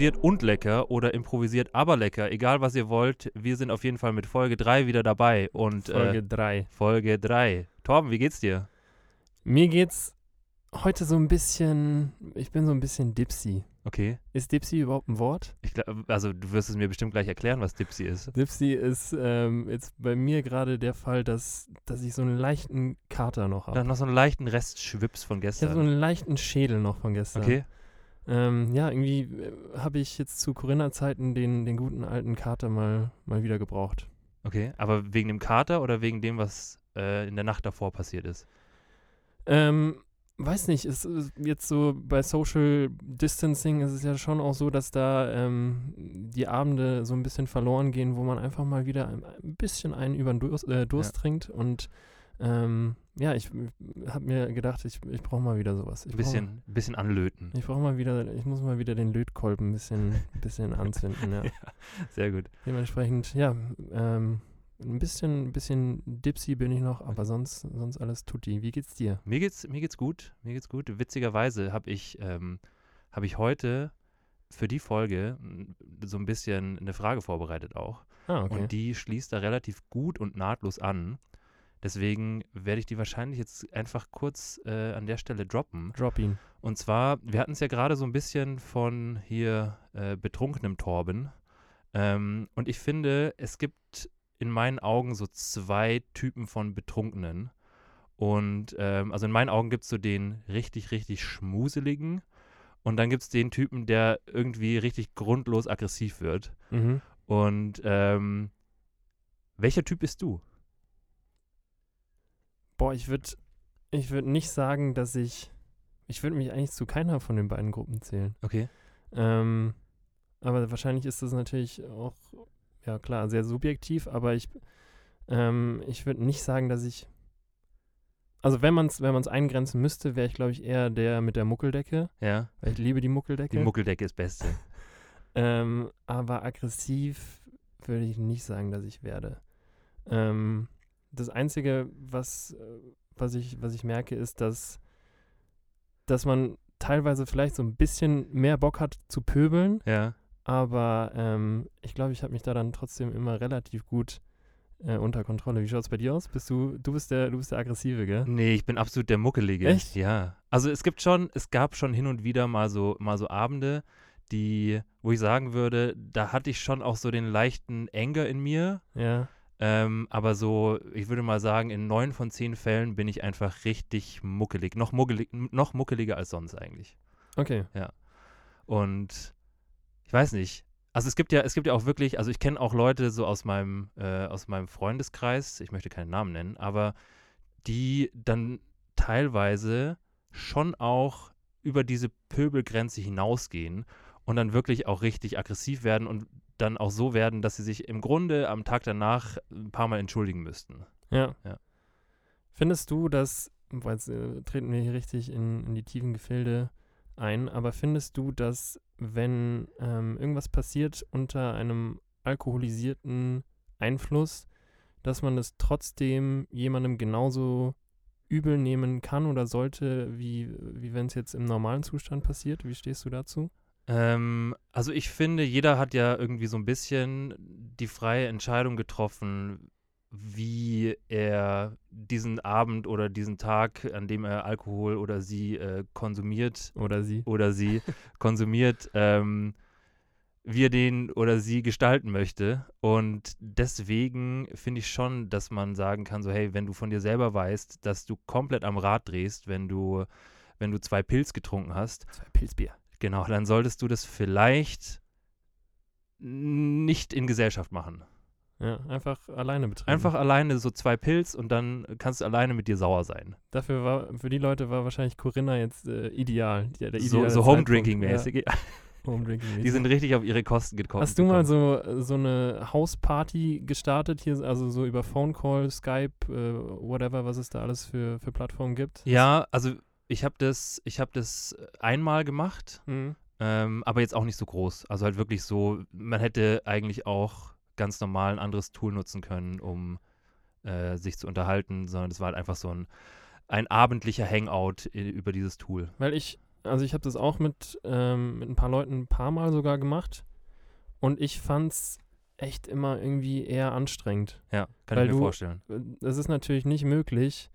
Improvisiert und lecker oder improvisiert aber lecker, egal was ihr wollt. Wir sind auf jeden Fall mit Folge 3 wieder dabei. Und Folge äh, 3. Folge 3. Torben, wie geht's dir? Mir geht's heute so ein bisschen, ich bin so ein bisschen dipsy. Okay. Ist dipsy überhaupt ein Wort? Ich glaub, also du wirst es mir bestimmt gleich erklären, was Dipsy ist. Dipsy ist ähm, jetzt bei mir gerade der Fall, dass, dass ich so einen leichten Kater noch habe. Dann noch so einen leichten Rest Schwips von Ich habe gestern. so einen leichten Schädel noch von gestern. okay. Ähm, ja, irgendwie äh, habe ich jetzt zu Corinna-Zeiten den, den guten alten Kater mal, mal wieder gebraucht. Okay. Aber wegen dem Kater oder wegen dem, was äh, in der Nacht davor passiert ist? Ähm, weiß nicht, es ist jetzt so bei Social Distancing ist es ja schon auch so, dass da ähm, die Abende so ein bisschen verloren gehen, wo man einfach mal wieder ein, ein bisschen einen über den Durst, äh, Durst trinkt und ähm, ja, ich habe mir gedacht, ich, ich brauche mal wieder sowas. Ich Ein bisschen, bisschen anlöten. Ich brauche mal wieder, ich muss mal wieder den Lötkolben ein bisschen, bisschen anzünden, ja. Sehr gut. Dementsprechend, ja, ähm, ein bisschen, ein bisschen dipsy bin ich noch, aber sonst, sonst alles tutti. Wie geht's dir? Mir geht's, mir geht's gut. Mir geht's gut. Witzigerweise habe ich, ähm, hab ich heute für die Folge so ein bisschen eine Frage vorbereitet auch. Ah, okay. Und die schließt da relativ gut und nahtlos an. Deswegen werde ich die wahrscheinlich jetzt einfach kurz äh, an der Stelle droppen. Drop ihn. Und zwar, wir hatten es ja gerade so ein bisschen von hier äh, betrunkenem Torben. Ähm, und ich finde, es gibt in meinen Augen so zwei Typen von Betrunkenen. Und ähm, also in meinen Augen gibt es so den richtig, richtig schmuseligen. Und dann gibt es den Typen, der irgendwie richtig grundlos aggressiv wird. Mhm. Und ähm, welcher Typ bist du? Boah, ich würde ich würd nicht sagen, dass ich. Ich würde mich eigentlich zu keiner von den beiden Gruppen zählen. Okay. Ähm, aber wahrscheinlich ist das natürlich auch, ja klar, sehr subjektiv, aber ich, ähm, ich würde nicht sagen, dass ich. Also wenn man es wenn man's eingrenzen müsste, wäre ich, glaube ich, eher der mit der Muckeldecke. Ja. Weil ich liebe die Muckeldecke. Die Muckeldecke ist Beste. Ähm, aber aggressiv würde ich nicht sagen, dass ich werde. Ähm, das Einzige, was, äh, was, ich, was ich merke, ist, dass, dass man teilweise vielleicht so ein bisschen mehr Bock hat zu pöbeln, Ja. aber ähm, ich glaube, ich habe mich da dann trotzdem immer relativ gut äh, unter Kontrolle. Wie schaut es bei dir aus? Bist du, du bist der, du bist der Aggressive, gell? Nee, ich bin absolut der Muckelige. Echt? Ja. Also es gibt schon, es gab schon hin und wieder mal so, mal so Abende, die, wo ich sagen würde, da hatte ich schon auch so den leichten Anger in mir. Ja. Ähm, aber so, ich würde mal sagen, in neun von zehn Fällen bin ich einfach richtig muckelig. Noch, muckelig, noch muckeliger als sonst eigentlich. Okay. Und ich weiß nicht. Also es gibt ja, es gibt ja auch wirklich, also ich kenne auch Leute so aus meinem, äh, aus meinem Freundeskreis, ich möchte keinen Namen nennen, aber die dann teilweise schon auch über diese Pöbelgrenze hinausgehen und dann wirklich auch richtig aggressiv werden und dann auch so werden, dass sie sich im Grunde am Tag danach ein paar Mal entschuldigen müssten. Ja. Ja. Findest du, dass, boah, jetzt äh, treten wir hier richtig in, in die tiefen Gefilde ein, aber findest du, dass wenn ähm, irgendwas passiert unter einem alkoholisierten Einfluss, dass man es trotzdem jemandem genauso übel nehmen kann oder sollte, wie, wie wenn es jetzt im normalen Zustand passiert? Wie stehst du dazu? Ähm, also ich finde, jeder hat ja irgendwie so ein bisschen die freie Entscheidung getroffen, wie er diesen Abend oder diesen Tag, an dem er Alkohol oder sie äh, konsumiert Oder sie? oder sie konsumiert, ähm, wie er den oder sie gestalten möchte. Und deswegen finde ich schon, dass man sagen kann, so hey, wenn du von dir selber weißt, dass du komplett am Rad drehst, wenn du, wenn du zwei Pilz getrunken hast, Zwei Pilzbier. Genau, dann solltest du das vielleicht nicht in Gesellschaft machen. Ja, einfach alleine betreiben. Einfach alleine so zwei Pilz und dann kannst du alleine mit dir sauer sein. Dafür war, für die Leute war wahrscheinlich Corinna jetzt äh, ideal. Die, der So, so. Home-Drinking-mäßig. Ja, Home-Drinking-mäßig. Die sind richtig auf ihre Kosten gekommen. Hast du mal so, so eine Hausparty gestartet hier, also so über Phone Call, Skype, äh, whatever, was es da alles für, für Plattformen gibt? Ja, also ich habe das, ich habe das einmal gemacht, Mhm. ähm, aber jetzt auch nicht so groß. Also halt wirklich so, man hätte eigentlich auch ganz normal ein anderes Tool nutzen können, um äh, sich zu unterhalten, sondern es war halt einfach so ein ein abendlicher Hangout äh, über dieses Tool. Weil ich, also ich habe das auch mit, ähm, mit ein paar Leuten ein paar Mal sogar gemacht und ich fand's echt immer irgendwie eher anstrengend. Ja, kann ich mir du- vorstellen. Äh, Es ist natürlich nicht möglich,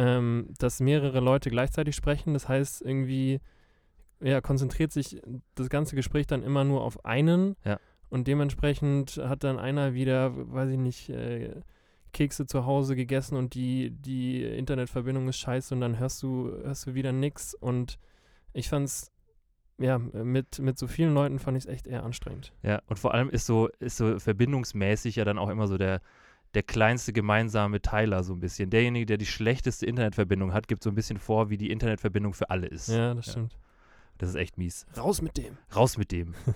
ähm, dass mehrere Leute gleichzeitig sprechen. Das heißt, irgendwie ja, konzentriert sich das ganze Gespräch dann immer nur auf einen. Ja. Und dementsprechend hat dann einer wieder, weiß ich nicht, äh, Kekse zu Hause gegessen und die, die Internetverbindung ist scheiße und dann hörst du, hörst du wieder nix. Und ich fand's, ja, mit, mit so vielen Leuten fand ich es echt eher anstrengend. Ja, und vor allem ist so, ist so verbindungsmäßig ja dann auch immer so der, der kleinste gemeinsame Teiler so ein bisschen. Derjenige, der die schlechteste Internetverbindung hat, gibt so ein bisschen vor, wie die Internetverbindung für alle ist. Ja, das Ja. stimmt. Das ist echt mies. Raus mit dem. Raus mit dem.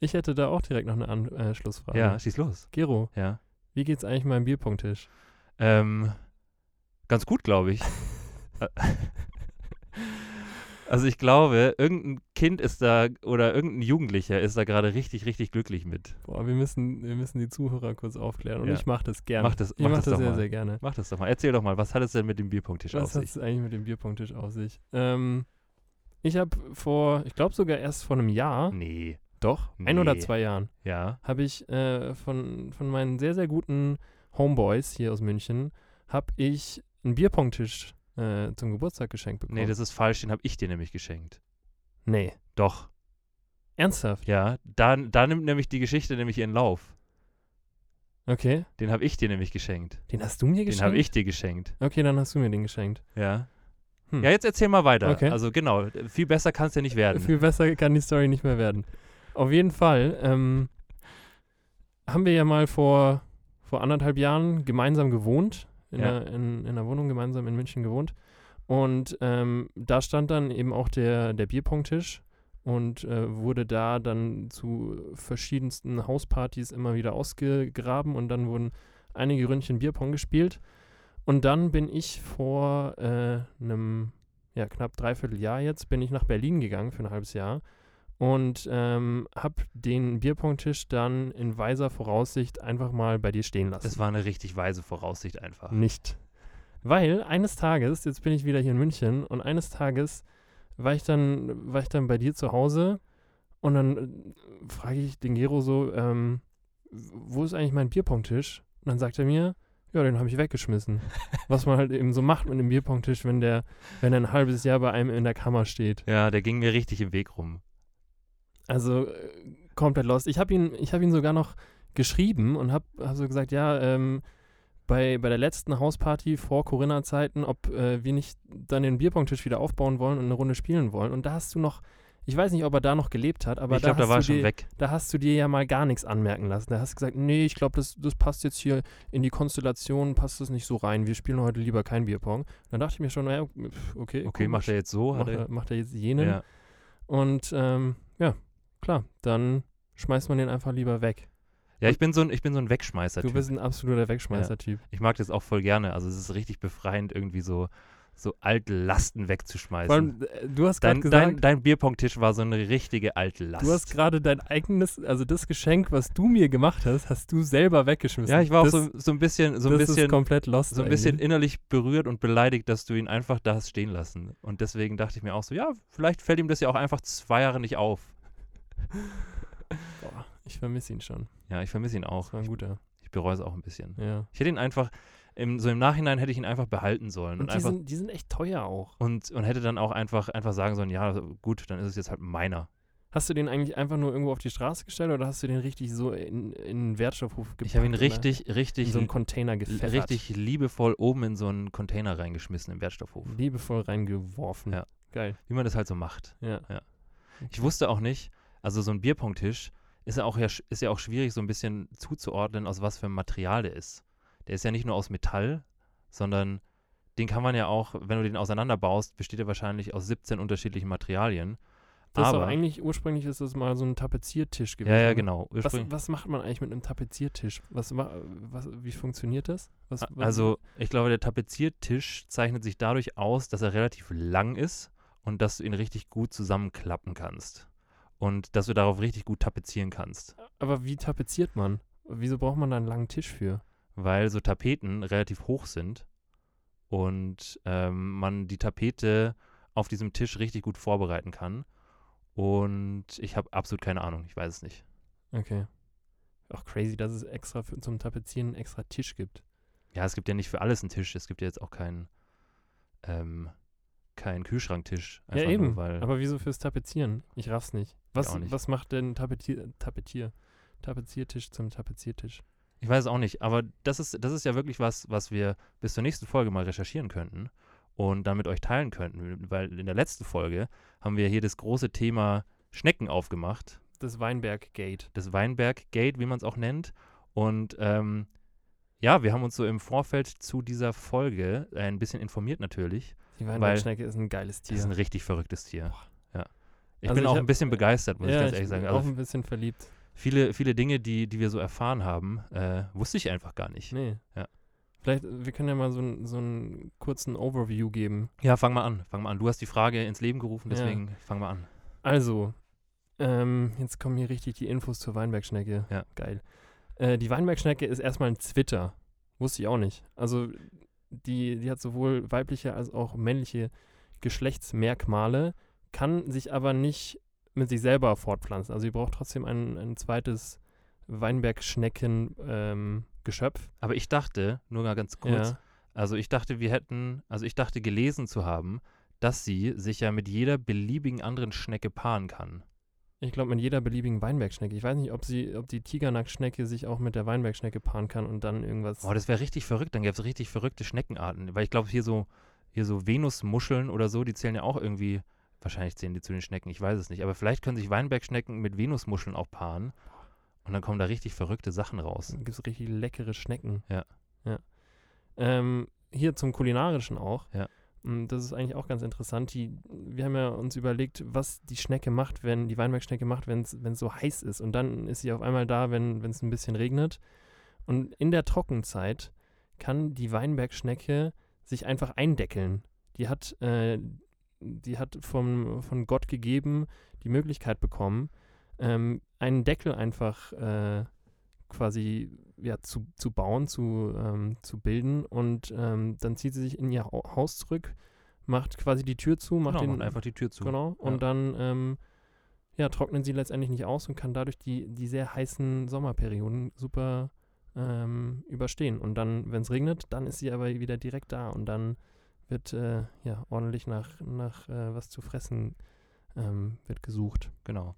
Ich hätte da auch direkt noch eine Anschlussfrage. Ja, schieß los. Gero, Ja. wie geht's eigentlich meinem Bierpunkttisch? Ähm, ganz gut, glaube ich. also ich glaube, irgendein Kind ist da oder irgendein Jugendlicher ist da gerade richtig, richtig glücklich mit. Boah, wir müssen, wir müssen die Zuhörer kurz aufklären und Ja. ich mache das gerne. Mach das- ich mach mach das das doch sehr, mal. sehr gerne. Mach das doch mal. Erzähl doch mal, was hat es denn mit dem Bierpunkttisch auf Was hat sich? es eigentlich mit dem Bierpunkttisch auf sich? Ähm, ich habe vor, ich glaube sogar erst vor einem Jahr, Nee. doch, ein oder Nee. zwei Jahren, Ja. habe ich äh, von, von meinen sehr, sehr guten Homeboys hier aus München, habe ich einen Bierpunkttisch äh, zum Geburtstag geschenkt bekommen. Nee, das ist falsch, den habe ich dir nämlich geschenkt. nee. Doch. Ernsthaft? Ja, da, da nimmt nämlich die Geschichte nämlich ihren Lauf. Okay. Den habe ich dir nämlich geschenkt. Den hast du mir geschenkt? Den habe ich dir geschenkt. Okay, dann hast du mir den geschenkt. Ja. Hm. Ja, jetzt erzähl mal weiter. Okay. Also genau, viel besser kann es ja nicht werden. Viel besser kann die Story nicht mehr werden. Auf jeden Fall ähm, haben wir ja mal vor, vor anderthalb Jahren gemeinsam gewohnt, in, Ja. einer, in, in einer Wohnung gemeinsam in München gewohnt. Und ähm, da stand dann eben auch der, der Bierpongtisch und äh, wurde da dann zu verschiedensten Hauspartys immer wieder ausgegraben und dann wurden einige Ründchen Bierpong gespielt. Und dann bin ich vor äh, einem ja, knapp dreiviertel Jahr jetzt, bin ich nach Berlin gegangen für ein halbes Jahr und ähm, habe den Bierpongtisch dann in weiser Voraussicht einfach mal bei dir stehen lassen. Das war eine richtig weise Voraussicht einfach. Nicht. Weil eines Tages, jetzt bin ich wieder hier in München und eines Tages war ich dann, war ich dann bei dir zu Hause und dann äh, frage ich den Gero so, ähm, wo ist eigentlich mein Bierpongtisch? Und dann sagt er mir, ja, den habe ich weggeschmissen. Was man halt eben so macht mit einem Bierpongtisch, wenn der, wenn er ein halbes Jahr bei einem in der Kammer steht. Ja, der ging mir richtig im Weg rum. Also äh, komplett lost. Ich habe ihn, ich habe ihn sogar noch geschrieben und habe hab so gesagt, ja, ähm, bei, bei der letzten Hausparty vor Corinna-Zeiten, ob äh, wir nicht dann den Bierpongtisch wieder aufbauen wollen und eine Runde spielen wollen. Und da hast du noch, ich weiß nicht, ob er da noch gelebt hat, aber ich da, glaube, da hast war er du schon dir, weg. da hast du dir ja mal gar nichts anmerken lassen. Da hast du gesagt, nee, ich glaube, das, das passt jetzt hier in die Konstellation, passt das nicht so rein. Wir spielen heute lieber kein Bierpong. Dann dachte ich mir schon, naja, okay. Okay, komisch. macht er jetzt so? Macht, er, er, macht er jetzt jenen. ja. Und ähm, ja, klar, dann schmeißt man den einfach lieber weg. ja, ich bin so ein, ich bin so ein Wegschmeißer. Du bist ein absoluter Wegschmeißer-Typ. Ich mag das auch voll gerne. Also es ist richtig befreiend, irgendwie so, so alte Lasten wegzuschmeißen. Allem, äh, du hast gerade dein, gesagt, dein, dein Bierpongtisch war so eine richtige alte Last. du hast gerade dein eigenes, also das Geschenk, was du mir gemacht hast, hast du selber weggeschmissen. ja, ich war auch das, so, so ein bisschen, so ein bisschen, ist komplett lost. so ein bisschen eigentlich. innerlich berührt und beleidigt, dass du ihn einfach da hast stehen lassen. Und deswegen dachte ich mir auch so, ja, vielleicht fällt ihm das ja auch einfach zwei Jahre nicht auf. Boah, ich vermisse ihn schon. Ja, ich vermisse ihn Das auch. war ein guter. Ich bereue es auch ein bisschen. Ja. Ich hätte ihn einfach, im, so im Nachhinein hätte ich ihn einfach behalten sollen. Und, Und die einfach, sind, die sind echt teuer auch. und, und hätte dann auch einfach, einfach sagen sollen, ja, gut, dann ist es jetzt halt meiner. Hast du den eigentlich einfach nur irgendwo auf die Straße gestellt oder hast du den richtig so in, in einen Wertstoffhof gepackt? Ich habe ihn oder richtig, In richtig, so einen Container gefächert. richtig liebevoll oben in so einen Container reingeschmissen im Wertstoffhof. Liebevoll reingeworfen. Ja. Geil. Wie man das halt so macht. Ja. Ich wusste auch nicht, also so ein Bierpongtisch ist ja auch, ist ja auch schwierig, so ein bisschen zuzuordnen, aus was für einem Material der ist. Der ist ja nicht nur aus Metall, sondern den kann man ja auch, wenn du den auseinanderbaust, besteht er wahrscheinlich aus 17 unterschiedlichen Materialien. Das ist Aber- doch eigentlich, ursprünglich ist das mal so ein Tapeziertisch gewesen. Ja, ja, ne? genau. Was, was macht man eigentlich mit einem Tapeziertisch? Was, was, wie funktioniert das? Was, Also, ich glaube, der Tapeziertisch zeichnet sich dadurch aus, dass er relativ lang ist und dass du ihn richtig gut zusammenklappen kannst. Und dass du darauf richtig gut tapezieren kannst. aber wie tapeziert man? Wieso braucht man da einen langen Tisch für? Weil so Tapeten relativ hoch sind und ähm, man die Tapete auf diesem Tisch richtig gut vorbereiten kann. Und ich habe absolut keine Ahnung, ich weiß es nicht. Okay. Auch crazy, dass es extra für, zum Tapezieren einen extra Tisch gibt. Ja, es gibt ja nicht für alles einen Tisch. Es gibt ja jetzt auch keinen ähm, keinen Kühlschranktisch. ja, eben. Nur, weil Aber wieso fürs Tapezieren? Ich raff's nicht. Was, nicht. was macht denn Tapetier, Tapetier, Tapeziertisch zum Tapeziertisch? Ich weiß es auch nicht, aber das ist, das ist ja wirklich was, was wir bis zur nächsten Folge mal recherchieren könnten und dann mit euch teilen könnten. Weil in der letzten Folge haben wir hier das große Thema Schnecken aufgemacht, Das Weinberg-Gate. das Weinberg-Gate, wie man es auch nennt. Und ähm, ja, wir haben uns so im Vorfeld zu dieser Folge ein bisschen informiert natürlich. Die Weinbergschnecke ist ein geiles Das Tier. ist ein richtig verrücktes Tier. Ja. Ich Also bin ich auch hab- ein bisschen begeistert, muss ich ja, ganz ehrlich bin sagen. auch Also ein bisschen verliebt. viele, viele Dinge, die, die wir so erfahren haben, äh, wusste ich einfach gar nicht. Nee. Ja. Vielleicht, wir können ja mal so, ein, so einen kurzen Overview geben. Ja, fang mal an, fang mal an. Du hast die Frage ins Leben gerufen, Ja. deswegen fang mal an. Also, ähm, jetzt kommen hier richtig die Infos zur Weinbergschnecke. Ja. Geil. Äh, die Weinbergschnecke ist erstmal ein Zwitter. Wusste ich auch nicht. Also, die, die hat sowohl weibliche als auch männliche Geschlechtsmerkmale, kann sich aber nicht mit sich selber fortpflanzen. Also, sie braucht trotzdem ein, ein zweites Weinbergschnecken-Geschöpf. Aber ich dachte, nur mal ganz kurz, ja. also ich dachte, wir hätten, also ich dachte gelesen zu haben, dass sie sich ja mit jeder beliebigen anderen Schnecke paaren kann. Ich glaube, mit jeder beliebigen Weinbergschnecke. Ich weiß nicht, ob sie, ob die Tigernackschnecke sich auch mit der Weinbergschnecke paaren kann und dann irgendwas. Boah, das wäre richtig verrückt, dann gäbe es richtig verrückte Schneckenarten. Weil ich glaube, hier so, hier so Venusmuscheln oder so, die zählen ja auch irgendwie, wahrscheinlich zählen die zu den Schnecken, ich weiß es nicht. Aber vielleicht können sich Weinbergschnecken mit Venusmuscheln auch paaren. Und dann kommen da richtig verrückte Sachen raus. Dann gibt es richtig leckere Schnecken. Ja. ja. Ähm, hier zum Kulinarischen auch. Ja. Mm, Das ist eigentlich auch ganz interessant. Die, wir haben ja uns überlegt, was die Schnecke macht, wenn die Weinbergschnecke macht, wenn es so heiß ist. Und dann ist sie auf einmal da, wenn es ein bisschen regnet. Und in der Trockenzeit kann die Weinbergschnecke sich einfach eindeckeln. Die hat, äh, die hat vom, von Gott gegeben die Möglichkeit bekommen, ähm, einen Deckel einfach äh, quasi ja, zu, zu bauen, zu, ähm, zu bilden und ähm, dann zieht sie sich in ihr Hau- Haus zurück, macht quasi die Tür zu, macht Genau, den einfach die Tür zu. genau und Ja. dann ähm, ja, trocknen sie letztendlich nicht aus und kann dadurch die, die sehr heißen Sommerperioden super ähm, überstehen. Und dann, wenn es regnet, dann ist sie aber wieder direkt da und dann wird äh, ja ordentlich nach, nach äh, was zu fressen ähm, wird gesucht. Genau.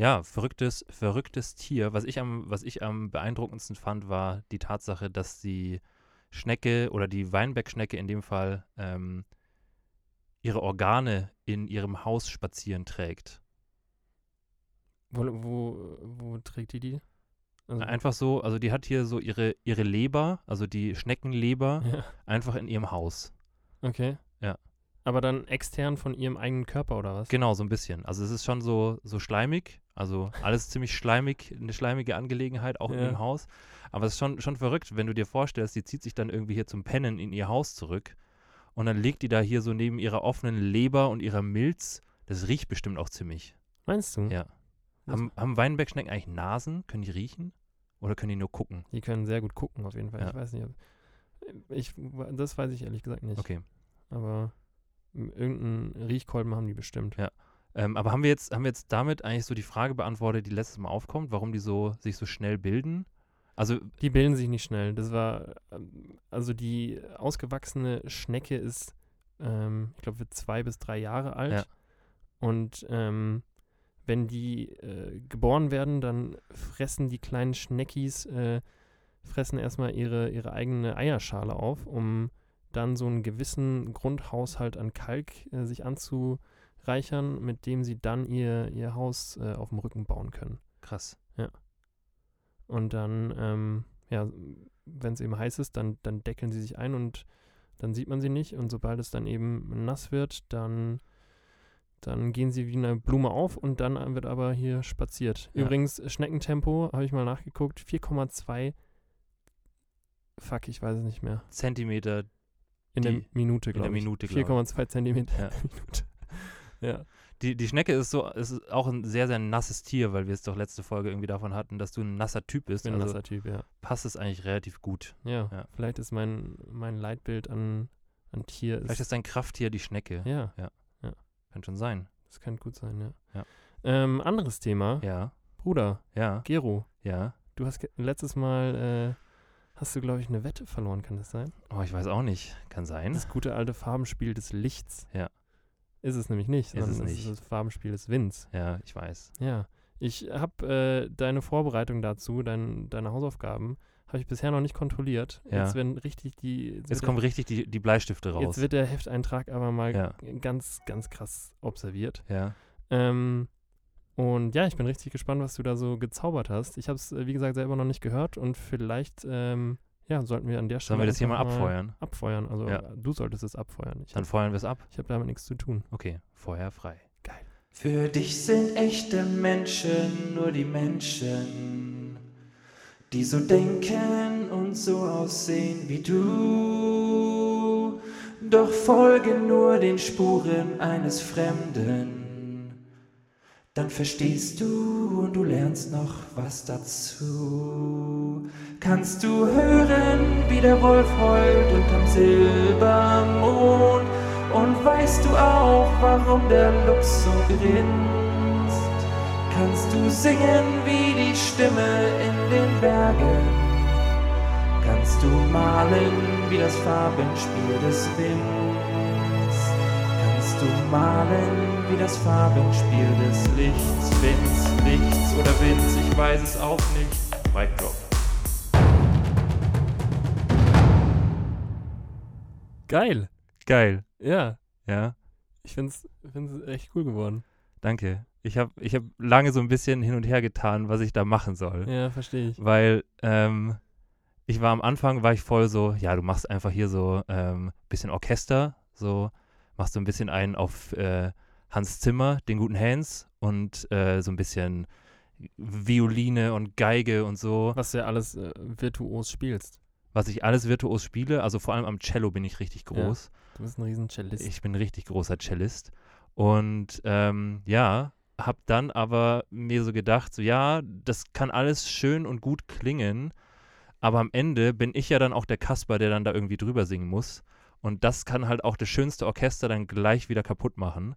Ja, verrücktes, verrücktes Tier. Was ich am, was ich am beeindruckendsten fand, war die Tatsache, dass die Schnecke oder die Weinbergschnecke in dem Fall ähm, ihre Organe in ihrem Haus spazieren trägt. Wo, wo, wo trägt die die? Also, Einfach so, also die hat hier so ihre, ihre Leber, also die Schneckenleber, ja, einfach in ihrem Haus. okay. Aber dann extern von ihrem eigenen Körper oder was? Genau, so ein bisschen. Also es ist schon so, so schleimig, also alles ziemlich schleimig, eine schleimige Angelegenheit, auch in Ja. dem Haus. Aber es ist schon, schon verrückt, wenn du dir vorstellst, die zieht sich dann irgendwie hier zum Pennen in ihr Haus zurück und dann liegt die da hier so neben ihrer offenen Leber und ihrer Milz. Das riecht bestimmt auch ziemlich. Meinst du? Ja. Haben, haben Weinbergschnecken eigentlich Nasen? Können die riechen? Oder können die nur gucken? Die können sehr gut gucken, auf jeden Fall. Ja. Ich weiß nicht. Ich, das weiß ich ehrlich gesagt nicht. Okay. Aber irgendeinen Riechkolben haben die bestimmt. Ja. Ähm, aber haben wir, jetzt, haben wir jetzt damit eigentlich so die Frage beantwortet, die letztes Mal aufkommt, warum die so, sich so schnell bilden? Also, Die bilden sich nicht schnell. Das war, ähm, also die ausgewachsene Schnecke ist, ähm, ich glaube, wird zwei bis drei Jahre alt. Ja. Und ähm, wenn die äh, geboren werden, dann fressen die kleinen Schneckis, äh, fressen erstmal ihre, ihre eigene Eierschale auf, um dann so einen gewissen Grundhaushalt an Kalk äh, sich anzureichern, mit dem sie dann ihr, ihr Haus äh, auf dem Rücken bauen können. krass. Und dann, ähm, ja, wenn es eben heiß ist, dann, dann deckeln sie sich ein und dann sieht man sie nicht. Und sobald es dann eben nass wird, dann, dann gehen sie wie eine Blume auf und dann wird aber hier spaziert. Ja. Übrigens, Schneckentempo, habe ich mal nachgeguckt, 4,2, fuck, ich weiß es nicht mehr. Zentimeter In der Minute, in der glaube ich. Minute, glaub ich. 4,2 Zentimeter Ja. in der Minute. Ja. Die, die Schnecke ist so, ist auch ein sehr, sehr nasses Tier, weil wir es doch letzte Folge irgendwie davon hatten, dass du ein nasser Typ bist. Ich bin ein also nasser Typ, ja. passt es eigentlich relativ gut. ja. Ja. Vielleicht ist mein, mein Leitbild an, an Tier. Vielleicht ist dein Krafttier die Schnecke. ja, Kann schon sein. das kann gut sein, ja. Ja. Ähm, anderes Thema. Ja, Bruder, ja, Gero, ja. du hast letztes Mal, äh, hast du, glaube ich, eine Wette verloren, kann das sein? Oh, ich weiß auch nicht. Kann sein. Das gute alte Farbenspiel des Lichts. Ja. Ist es nämlich nicht, Ist es sondern nicht. ist das Farbenspiel des Winds. Ja, ich weiß. Ja. Ich habe äh, deine Vorbereitung dazu, dein, deine Hausaufgaben, habe ich bisher noch nicht kontrolliert. Ja. Jetzt werden richtig die. Jetzt, Jetzt kommen richtig die, die Bleistifte raus. jetzt wird der Hefteintrag aber mal Ja. ganz, ganz krass observiert. ja. Ähm, und ja, ich bin richtig gespannt, was du da so gezaubert hast. Ich habe es, wie gesagt, selber noch nicht gehört und vielleicht, ähm, ja, sollten wir an der Stelle. Sollen wir das hier mal abfeuern? Abfeuern, also Ja. du solltest es abfeuern. Ich Dann habe feuern wir es ab. hab damit nichts zu tun. Okay, Feuer frei. Für dich sind echte Menschen nur die Menschen, die so denken und so aussehen wie du. Doch folge nur den Spuren eines Fremden, dann verstehst du und du lernst noch was dazu. Kannst du hören, wie der Wolf heult unterm Silbermond? Und weißt du auch, warum der Luchs so grinst? Kannst du singen wie die Stimme in den Bergen? Kannst du malen wie das Farbenspiel des Winds? Du malen wie das Farbenspiel des Lichts? Winds, Lichts oder Winds, ich weiß es auch nicht. Mic drop. Geil! Geil. Ja, Ja, ich finde es echt cool geworden. danke. Ich habe ich hab lange so ein bisschen hin und her getan, was ich da machen soll. Ja, verstehe ich. Weil ähm, ich war am Anfang, war ich voll so, ja, du machst einfach hier so ähm, bisschen Orchester, so machst du ein bisschen einen auf äh, Hans Zimmer, den guten Hans und äh, so ein bisschen Violine und Geige und so, Was du ja alles äh, virtuos spielst. was ich alles virtuos spiele. Also vor allem am Cello bin ich richtig Ja. groß. Du bist ein riesen Cellist. Ich bin ein richtig großer Cellist. Und ähm, ja, hab dann aber mir so gedacht, so ja, das kann alles schön und gut klingen, aber am Ende bin ich ja dann auch der Kasper, der dann da irgendwie drüber singen muss. Und das kann halt auch das schönste Orchester dann gleich wieder kaputt machen.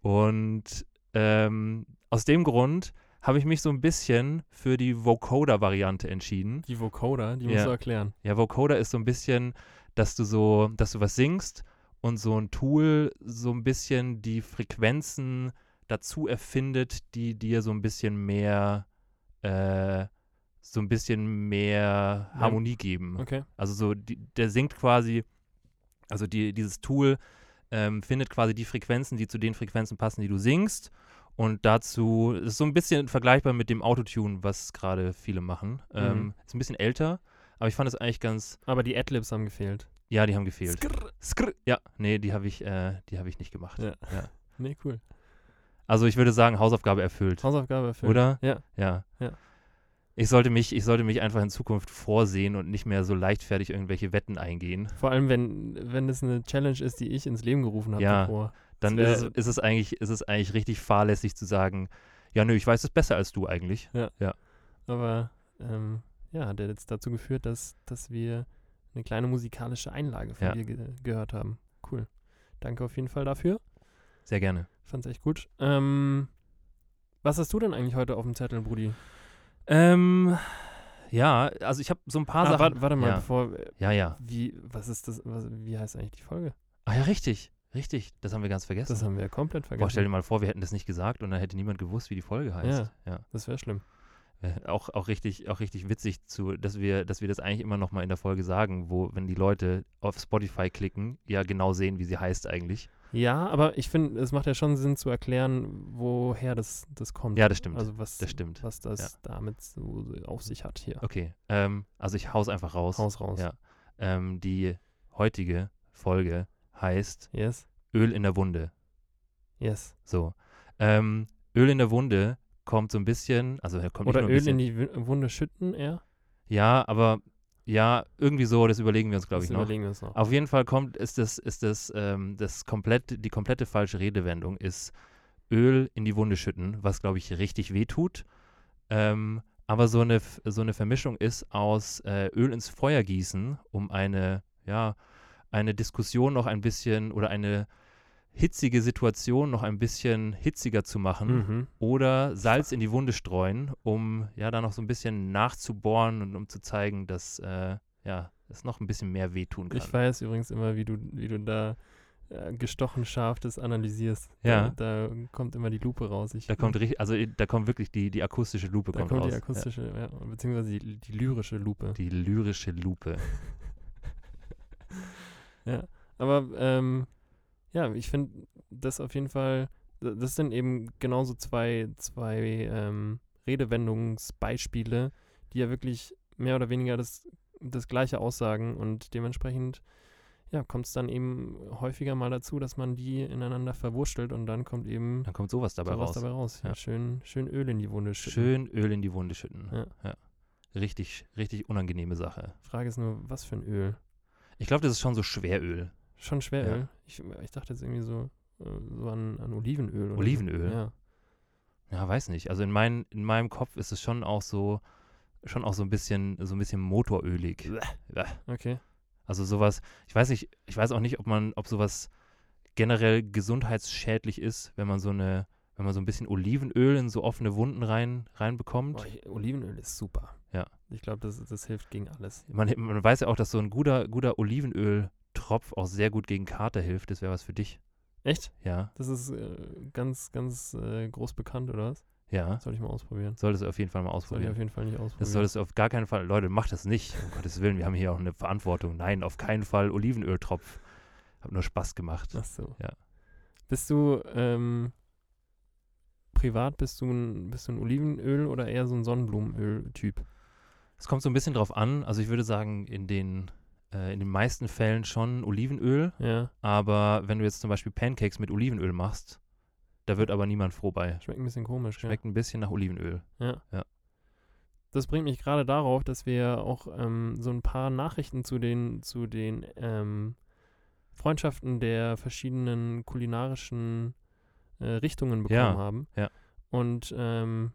Und ähm, aus dem Grund habe ich mich so ein bisschen für die Vocoder-Variante entschieden. die Vocoder, die musst Ja. du erklären. Ja, Vocoder ist so ein bisschen, dass du so, dass du was singst und so ein Tool so ein bisschen die Frequenzen dazu erfindet, die dir so ein bisschen mehr, äh, so ein bisschen mehr Ja. Harmonie geben. Okay. Also so, die, der singt quasi, also die, dieses Tool ähm, findet quasi die Frequenzen, die zu den Frequenzen passen, die du singst. Und dazu ist so ein bisschen vergleichbar mit dem Autotune, was gerade viele machen. Ähm, Mhm. ist ein bisschen älter, aber ich fand es eigentlich ganz, Aber die Adlibs haben gefehlt. ja, die haben gefehlt. Skrrr. Skrr. Ja, nee, die habe ich, äh, die habe ich nicht gemacht. Ja. Nee, cool. Also ich würde sagen, Hausaufgabe erfüllt. Hausaufgabe erfüllt. Oder? Ja. Ja. Ja. Ich sollte mich, ich sollte mich einfach in Zukunft vorsehen und nicht mehr so leichtfertig irgendwelche Wetten eingehen. Vor allem, wenn, wenn es eine Challenge ist, die ich ins Leben gerufen habe Ja. davor. Dann ist, es, ist es eigentlich, ist es eigentlich richtig fahrlässig zu sagen, ja, nö, ich weiß es besser als du eigentlich. Aber ähm, ja, hat ja jetzt dazu geführt, dass, dass wir eine kleine musikalische Einlage von Ja. dir ge gehört haben. Cool. Danke auf jeden Fall dafür. Sehr gerne. Fand's echt gut. Ähm, was hast du denn eigentlich heute auf dem Zettel, Brudi? Ähm, ja, also ich habe so ein paar Ah, Sachen. warte, warte mal, ja. bevor. Ja, ja. Wie, was ist das? Was, wie heißt eigentlich die Folge? Ah ja, richtig. Richtig. Das haben wir ganz vergessen. Das haben wir ja komplett Boah, stell vergessen. dir mal vor, wir hätten das nicht gesagt und dann hätte niemand gewusst, wie die Folge heißt. Ja. Das wäre schlimm. Äh, Auch, auch, richtig, auch richtig witzig, zu, dass, wir, dass wir das eigentlich immer noch mal in der Folge sagen, wo, wenn die Leute auf Spotify klicken, ja genau sehen, wie sie heißt eigentlich. Ja, aber ich finde, es macht ja schon Sinn zu erklären, woher das, das kommt. Ja, das stimmt. Also was, das stimmt. was das damit so auf sich hat hier. Okay, ähm, also ich hau's einfach raus. Raus, raus. Ja. Ähm, die heutige Folge heißt Yes, Öl in der Wunde. yes. So. Ähm, Öl in der Wunde kommt so ein bisschen, also kommt Oder nicht nur ein Öl bisschen, in die Wu- Wunde schütten eher? Ja, aber ja, irgendwie so, das überlegen wir uns, glaube ich, noch. überlegen wir uns noch. Auf jeden Fall kommt, ist das, ist das, ähm, das komplett, die komplette falsche Redewendung ist Öl in die Wunde schütten, was, glaube ich, richtig wehtut. Ähm, aber so eine, so eine Vermischung ist aus äh, Öl ins Feuer gießen, um eine, ja, eine Diskussion noch ein bisschen oder eine hitzige Situation noch ein bisschen hitziger zu machen Mhm. oder Salz in die Wunde streuen, um ja da noch so ein bisschen nachzubohren und um zu zeigen, dass äh, ja, es noch ein bisschen mehr wehtun kann. Ich weiß übrigens immer, wie du, wie du da äh, gestochen scharf das analysierst. Ja. Da, da kommt immer die Lupe raus. Ich, da kommt richtig, also da kommt wirklich die, die akustische Lupe da kommt, kommt raus. die akustische, ja. beziehungsweise die, die lyrische Lupe. Ja, die lyrische Lupe. Aber ähm, ja, ich finde das auf jeden Fall, das sind eben genauso zwei, zwei ähm, Redewendungsbeispiele, die ja wirklich mehr oder weniger das, das Gleiche aussagen und dementsprechend ja, kommt es dann eben häufiger mal dazu, dass man die ineinander verwurstelt und dann kommt eben Dann kommt sowas dabei sowas raus. dabei raus. Ja, Ja. schön, schön Öl in die Wunde schütten. Schön Öl in die Wunde schütten. Ja. Richtig, richtig unangenehme Sache. Frage ist nur, was für ein Öl? Ich glaube, das ist schon so Schweröl. Schon Schweröl? Ich, ich dachte jetzt irgendwie so, äh, so an, an Olivenöl. Oder Olivenöl? So. Ja. Ja, weiß nicht. Also in, mein, in meinem Kopf ist es schon auch so, schon auch so ein bisschen, so ein bisschen motorölig. Okay. Also sowas, ich weiß nicht, ich weiß auch nicht, ob man, ob sowas generell gesundheitsschädlich ist, wenn man so eine, wenn man so ein bisschen Olivenöl in so offene Wunden rein, reinbekommt. Ich, Olivenöl ist super. Ja. Ich glaube, das, das hilft gegen alles. Man, man weiß ja auch, dass so ein guter, guter Olivenöltropf auch sehr gut gegen Kater hilft. Das wäre was für dich. Echt? Ja, Das ist äh, ganz, ganz äh, groß bekannt, oder was? ja. Soll ich mal ausprobieren? Solltest du auf jeden Fall mal Soll ich ausprobieren. auf jeden Fall nicht ausprobieren. Das solltest du auf gar keinen Fall, Leute, macht das nicht. Um Gottes Willen, wir haben hier auch eine Verantwortung. Nein, auf keinen Fall Olivenöltropf. Hab nur Spaß gemacht. Ach so. Ja. Bist du, ähm, privat bist du ein, bist du ein Olivenöl oder eher so ein Sonnenblumenöl-Typ? Es kommt so ein bisschen drauf an. Also ich würde sagen, in den, äh, in den meisten Fällen schon Olivenöl. Ja. Aber wenn du jetzt zum Beispiel Pancakes mit Olivenöl machst, da wird aber niemand froh bei. Schmeckt ein bisschen komisch, Schmeckt ein bisschen nach Olivenöl. ja. Ja. Das bringt mich gerade darauf, dass wir auch ähm, so ein paar Nachrichten zu den, zu den ähm, Freundschaften der verschiedenen kulinarischen äh, Richtungen bekommen Ja, haben. ja. Und ähm,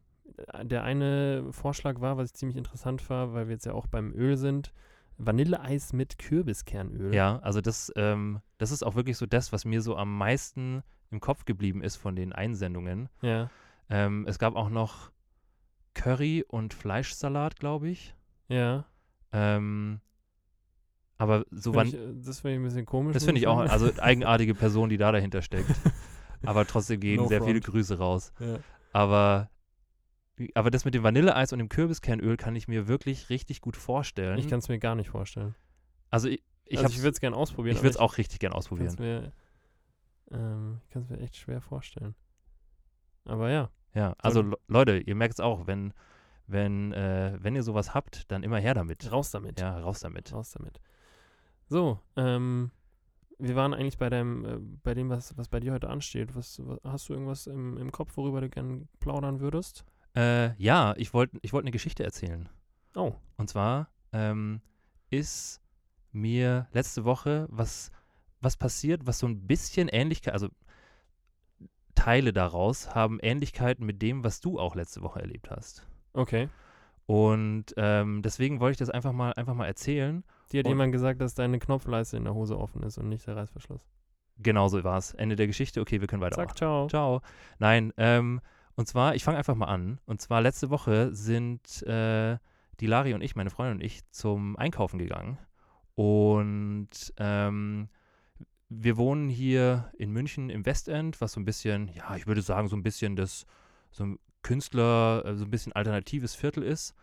der eine Vorschlag war, was ich ziemlich interessant war, weil wir jetzt ja auch beim Öl sind, Vanilleeis mit Kürbiskernöl. Ja, also das, ähm, das ist auch wirklich so das, was mir so am meisten im Kopf geblieben ist von den Einsendungen. Ja. Ähm, es gab auch noch Curry und Fleischsalat, glaube ich. Ja. Ähm, aber so wann, äh, das finde ich ein bisschen komisch. das finde ich auch, also eigenartige Person, die da dahinter steckt. aber trotzdem gehen No sehr viele front. Grüße raus. ja. Aber, aber das mit dem Vanilleeis und dem Kürbiskernöl kann ich mir wirklich richtig gut vorstellen. Ich kann es mir gar nicht vorstellen. also ich, ich, also ich würde es gerne ausprobieren. ich würde es auch richtig gern kann's ausprobieren. Mir, ähm, ich kann es mir echt schwer vorstellen. Aber ja, Ja, also Le- Leute, ihr merkt es auch, wenn, wenn, äh, wenn ihr sowas habt, dann immer her damit. raus damit. Ja, raus damit. Raus damit. So, ähm, wir waren eigentlich bei deinem, äh, bei dem, was, was bei dir heute ansteht. Was, was hast du irgendwas im, im Kopf, worüber du gerne plaudern würdest? Äh, ja, ich wollte ich wollt eine Geschichte erzählen. Oh, Und zwar ähm, ist mir letzte Woche was, was passiert, was so ein bisschen Ähnlichkeit, also Teile daraus haben Ähnlichkeiten mit dem, was du auch letzte Woche erlebt hast. okay. Und ähm, deswegen wollte ich das einfach mal, einfach mal erzählen. Dir hat Und- jemand gesagt, dass deine Knopfleiste in der Hose offen ist und nicht der Reißverschluss. Genauso war es. Ende der Geschichte. Okay, wir können weitermachen. Zack, ciao. Ciao. Nein, ähm, und zwar, ich fange einfach mal an. Und zwar letzte Woche sind äh, die Lari und ich, meine Freundin und ich, zum Einkaufen gegangen. Und ähm, wir wohnen hier in München im Westend, was so ein bisschen, ja, ich würde sagen, so ein bisschen das, so ein Künstler, äh, so ein bisschen alternatives Viertel ist.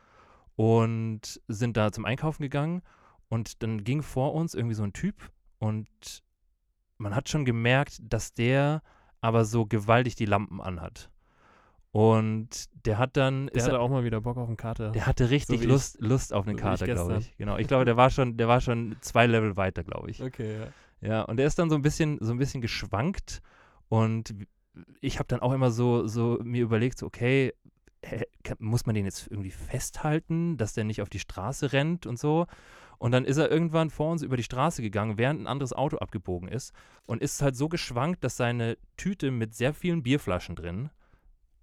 Und sind da zum Einkaufen gegangen. Und dann ging vor uns irgendwie so ein Typ und man hat schon gemerkt, dass der aber so gewaltig die Lampen anhat. Und der hat dann, Der hatte er, auch mal wieder Bock auf einen Kater. der hatte richtig wie ich. Lust, Lust auf einen So Kater, glaube ich. Genau. Ich glaube, der war schon, der war schon zwei Level weiter, glaube ich. Okay, ja. Ja, und der ist dann so ein bisschen, so ein bisschen geschwankt und ich habe dann auch immer so, so mir überlegt, so, okay, muss man den jetzt irgendwie festhalten, dass der nicht auf die Straße rennt und so. Und dann ist er irgendwann vor uns über die Straße gegangen, während ein anderes Auto abgebogen ist und ist halt so geschwankt, dass seine Tüte mit sehr vielen Bierflaschen drin,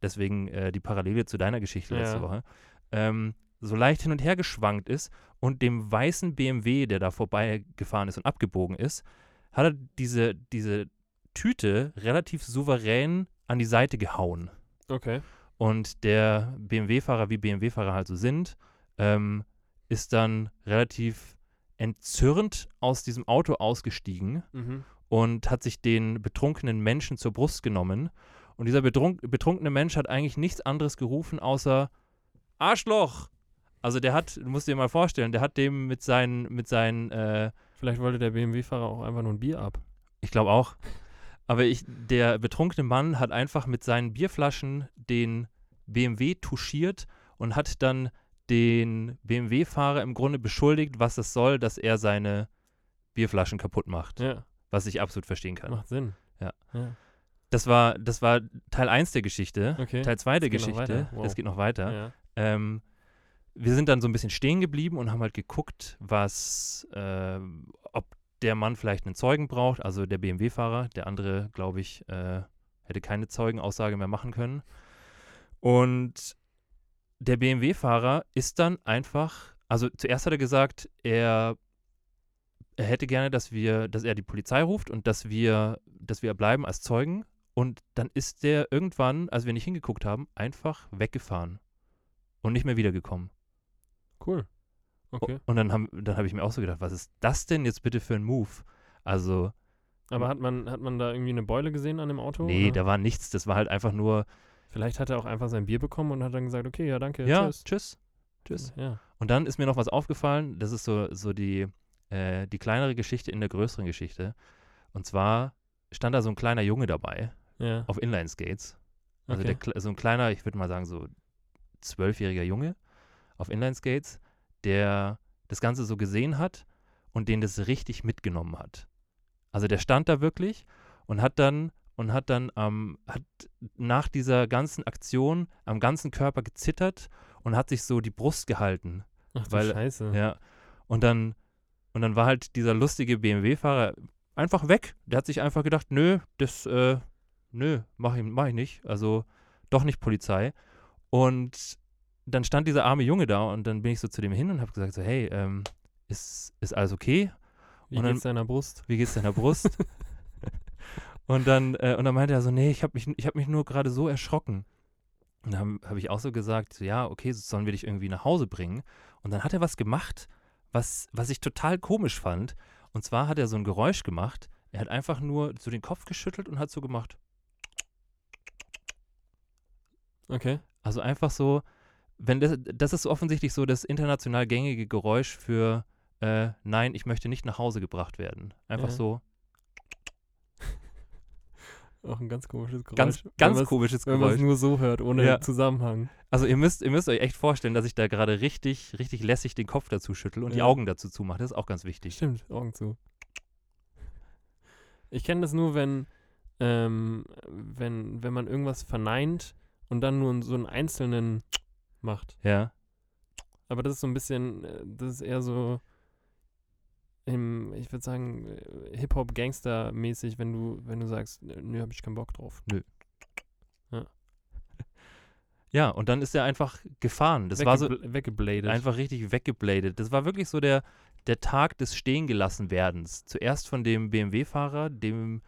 deswegen äh, die Parallele zu deiner Geschichte letzte Ja. Woche, ähm, so leicht hin und her geschwankt ist und dem weißen BMW, der da vorbeigefahren ist und abgebogen ist, hat er diese, diese Tüte relativ souverän an die Seite gehauen. Okay. Und der BMW-Fahrer, wie BMW-Fahrer halt so sind, ähm, ist dann relativ entzürnt aus diesem Auto ausgestiegen Mhm. und hat sich den betrunkenen Menschen zur Brust genommen. Und dieser betrunk betrunkene Mensch hat eigentlich nichts anderes gerufen, außer Arschloch. Also der hat, du musst dir mal vorstellen, der hat dem mit seinen, mit seinen, äh, Vielleicht wollte der BMW-Fahrer auch einfach nur ein Bier ab. ich glaube auch, aber ich, der betrunkene Mann hat einfach mit seinen Bierflaschen den BMW touchiert und hat dann den BMW-Fahrer im Grunde beschuldigt, was es soll, dass er seine Bierflaschen kaputt macht. Ja, Was ich absolut verstehen kann. macht Sinn. Ja. ja. Das war, das war Teil 1 der Geschichte. Okay. Teil 2 der Geschichte. Wow. das geht noch weiter. Ja. Ähm, wir sind dann so ein bisschen stehen geblieben und haben halt geguckt, was, äh, ob der Mann vielleicht einen Zeugen braucht, also der BMW-Fahrer. Der andere, glaube ich, äh, hätte keine Zeugenaussage mehr machen können. Und der BMW-Fahrer ist dann einfach, also zuerst hat er gesagt, er, er hätte gerne, dass wir, dass er die Polizei ruft und dass wir, dass wir bleiben als Zeugen. Und dann ist der irgendwann, als wir nicht hingeguckt haben, einfach weggefahren und nicht mehr wiedergekommen. Cool. Okay. Und dann habe dann hab ich mir auch so gedacht, was ist das denn jetzt bitte für ein Move? Also, Aber hat man, hat man da irgendwie eine Beule gesehen an dem Auto? nee, oder? da war nichts. Das war halt einfach nur, Vielleicht hat er auch einfach sein Bier bekommen und hat dann gesagt, okay, ja, danke, ja, tschüss. tschüss. Tschüss. Ja. Und dann ist mir noch was aufgefallen, das ist so, so die, äh, die kleinere Geschichte in der größeren Geschichte. Und zwar stand da so ein kleiner Junge dabei Ja. auf Inline-Skates. Also Okay. der, so ein kleiner, ich würde mal sagen, so zwölfjähriger Junge auf Inline-Skates, der das Ganze so gesehen hat und den das richtig mitgenommen hat. Also der stand da wirklich und hat dann und hat dann ähm, hat nach dieser ganzen Aktion am ganzen Körper gezittert und hat sich so die Brust gehalten. Ach weil- Scheiße. Ja. Und dann und dann war halt dieser lustige BMW-Fahrer einfach weg. Der hat sich einfach gedacht, nö, das äh, nö, mach ich, mach ich nicht. Also doch nicht Polizei. Und dann stand dieser arme Junge da und dann bin ich so zu dem hin und habe gesagt so, hey, ähm, ist, ist alles okay? Wie und dann- geht's deiner Brust? Wie geht's deiner Brust? und dann äh, und dann meinte er so, nee, ich habe mich ich habe mich nur gerade so erschrocken. Und dann habe hab ich auch so gesagt, so, ja, okay, sollen wir dich irgendwie nach Hause bringen? Und dann hat er was gemacht, was was ich total komisch fand. Und zwar hat er so ein Geräusch gemacht. Er hat einfach nur so den Kopf geschüttelt und hat so gemacht. Okay. Also einfach so, wenn das, das ist offensichtlich so das international gängige Geräusch für äh, nein, ich möchte nicht nach Hause gebracht werden. Einfach Ja. so Auch ein ganz komisches Geräusch. ganz ganz komisches Wenn man es Geräusch. nur so hört, ohne Ja. Zusammenhang. Also ihr müsst, ihr müsst euch echt vorstellen, dass ich da gerade richtig, richtig lässig den Kopf dazu schüttel und die Ja. Augen dazu zumache. Das ist auch ganz wichtig. Stimmt, Augen zu. Ich kenne das nur, wenn, ähm, wenn, wenn man irgendwas verneint und dann nur so einen einzelnen macht. Ja. Aber das ist so ein bisschen, äh, das ist eher so im, ich würde sagen, äh, Hip-Hop-Gangster-mäßig, wenn du, wenn du sagst, nö, nö, hab ich keinen Bock drauf. Ja, und dann ist er einfach gefahren. Das war so Weggebl- weggebladet. einfach richtig weggebladet. Das war wirklich so der, der Tag des Stehengelassen-Werdens. Zuerst von dem BMW-Fahrer, dem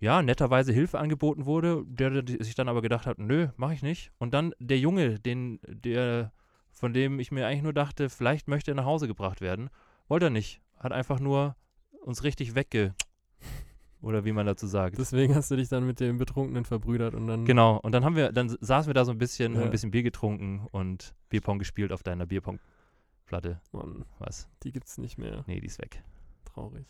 ja netterweise Hilfe angeboten wurde, der sich dann aber gedacht hat, nö, mach ich nicht. Und dann der Junge, den, der, von dem ich mir eigentlich nur dachte, vielleicht möchte er nach Hause gebracht werden, wollte er nicht. Hat einfach nur uns richtig wegge... Oder wie man dazu sagt. Deswegen hast du dich dann mit dem Betrunkenen verbrüdert und dann. Genau, und dann haben wir, dann saßen wir da so ein bisschen, haben Ja. ein bisschen Bier getrunken und Bierpong gespielt auf deiner Bierpong-Platte. Mann, Was? die gibt's nicht mehr. Nee, die ist weg. Traurig.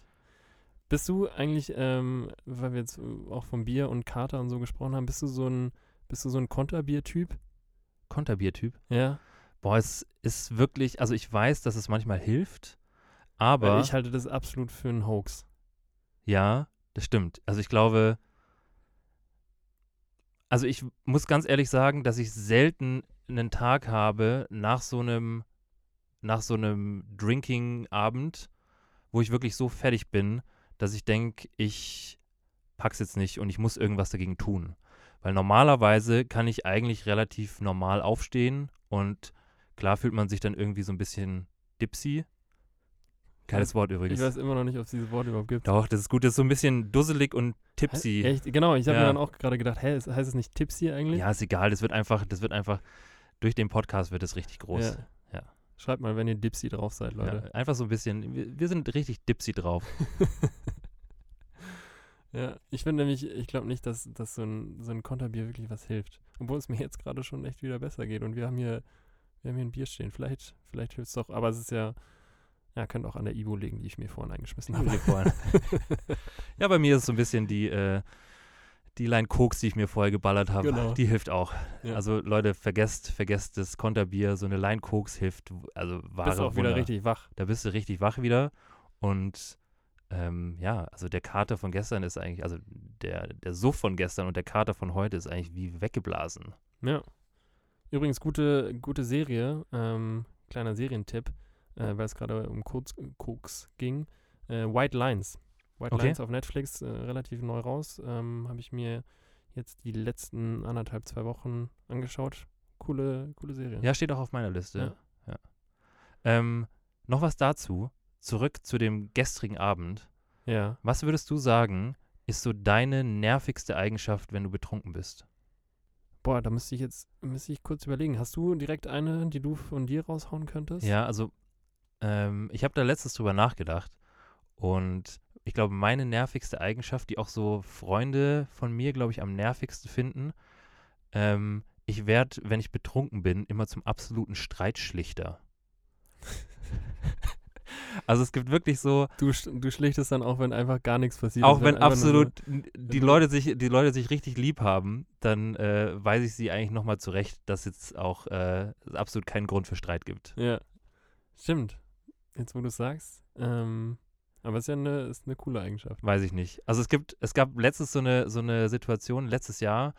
Bist du eigentlich, ähm, weil wir jetzt äh, auch vom Bier und Kater und so gesprochen haben, bist du so ein, bist du so ein Konterbier-Typ? Konterbiertyp. Ja. Boah, es ist wirklich, also ich weiß, dass es manchmal hilft, Weil aber ich halte das absolut für einen Hoax. ja, das stimmt. Also ich glaube, also ich muss ganz ehrlich sagen, dass ich selten einen Tag habe nach so einem, nach so einem Drinking-Abend, wo ich wirklich so fertig bin, dass ich denke, ich pack's jetzt nicht und ich muss irgendwas dagegen tun. Weil normalerweise kann ich eigentlich relativ normal aufstehen und klar fühlt man sich dann irgendwie so ein bisschen dipsy. Geiles Wort übrigens. Ich weiß immer noch nicht, ob es dieses Wort überhaupt gibt. Doch, das ist gut. Das ist so ein bisschen dusselig und tipsy. Echt? Genau, ich habe Ja. mir dann auch gerade gedacht, hä, heißt es nicht Tipsy eigentlich? Ja, ist egal. Das wird einfach, das wird einfach, durch den Podcast wird es richtig groß. Ja. Schreibt mal, wenn ihr Dipsy drauf seid, Leute. Ja, einfach so ein bisschen, wir, wir sind richtig dipsy drauf. Ja, ich finde nämlich, ich glaube nicht, dass, dass so, ein, so ein Konterbier wirklich was hilft. Obwohl es mir jetzt gerade schon echt wieder besser geht. Und wir haben hier, wir haben hier ein Bier stehen. Vielleicht, vielleicht hilft es doch. Aber es ist ja, ja, könnte auch an der Ibo liegen, die ich mir vorhin eingeschmissen habe. Ja, bei mir ist es so ein bisschen die, äh, die Line Koks, die ich mir vorher geballert habe. Genau. Die hilft auch. Ja. Also Leute, vergesst, vergesst das Konterbier. So eine Line Koks hilft, also wahre Bist auch wieder Wunder. richtig wach. Da bist du richtig wach wieder. Und ähm, ja, also der Kater von gestern ist eigentlich, also der, der Suff von gestern und der Kater von heute ist eigentlich wie weggeblasen. Ja. Übrigens, gute, gute Serie, ähm, kleiner Serientipp, äh, weil es gerade um Koks, Koks ging. Äh, White Lines. White Okay. Lines auf Netflix, äh, relativ neu raus. Ähm, Habe ich mir jetzt die letzten anderthalb, zwei Wochen angeschaut. Coole, coole Serie. Ja, steht auch auf meiner Liste. Ja. Ja. Ähm, noch was dazu. Zurück zu dem gestrigen Abend. Ja. Was würdest du sagen, ist so deine nervigste Eigenschaft, wenn du betrunken bist? Boah, da müsste ich jetzt müsste ich kurz überlegen. Hast du direkt eine, die du von dir raushauen könntest? Ja, also ähm, ich habe da letztens drüber nachgedacht und ich glaube, meine nervigste Eigenschaft, die auch so Freunde von mir, glaube ich, am nervigsten finden, ähm, ich werde, wenn ich betrunken bin, immer zum absoluten Streitschlichter. also es gibt wirklich so, Du, du schlichtest dann auch, wenn einfach gar nichts passiert. auch wenn nur so- absolut n- die Leute sich, die Leute sich richtig lieb haben, dann äh, weise ich sie eigentlich nochmal zurecht, dass jetzt auch äh, absolut keinen Grund für Streit gibt. Ja, stimmt. Jetzt, wo du es sagst. Ähm, aber es ist ja eine, ist eine coole Eigenschaft. Weiß ich nicht. Also es gibt, es gab letztens so eine, so eine Situation, letztes Jahr,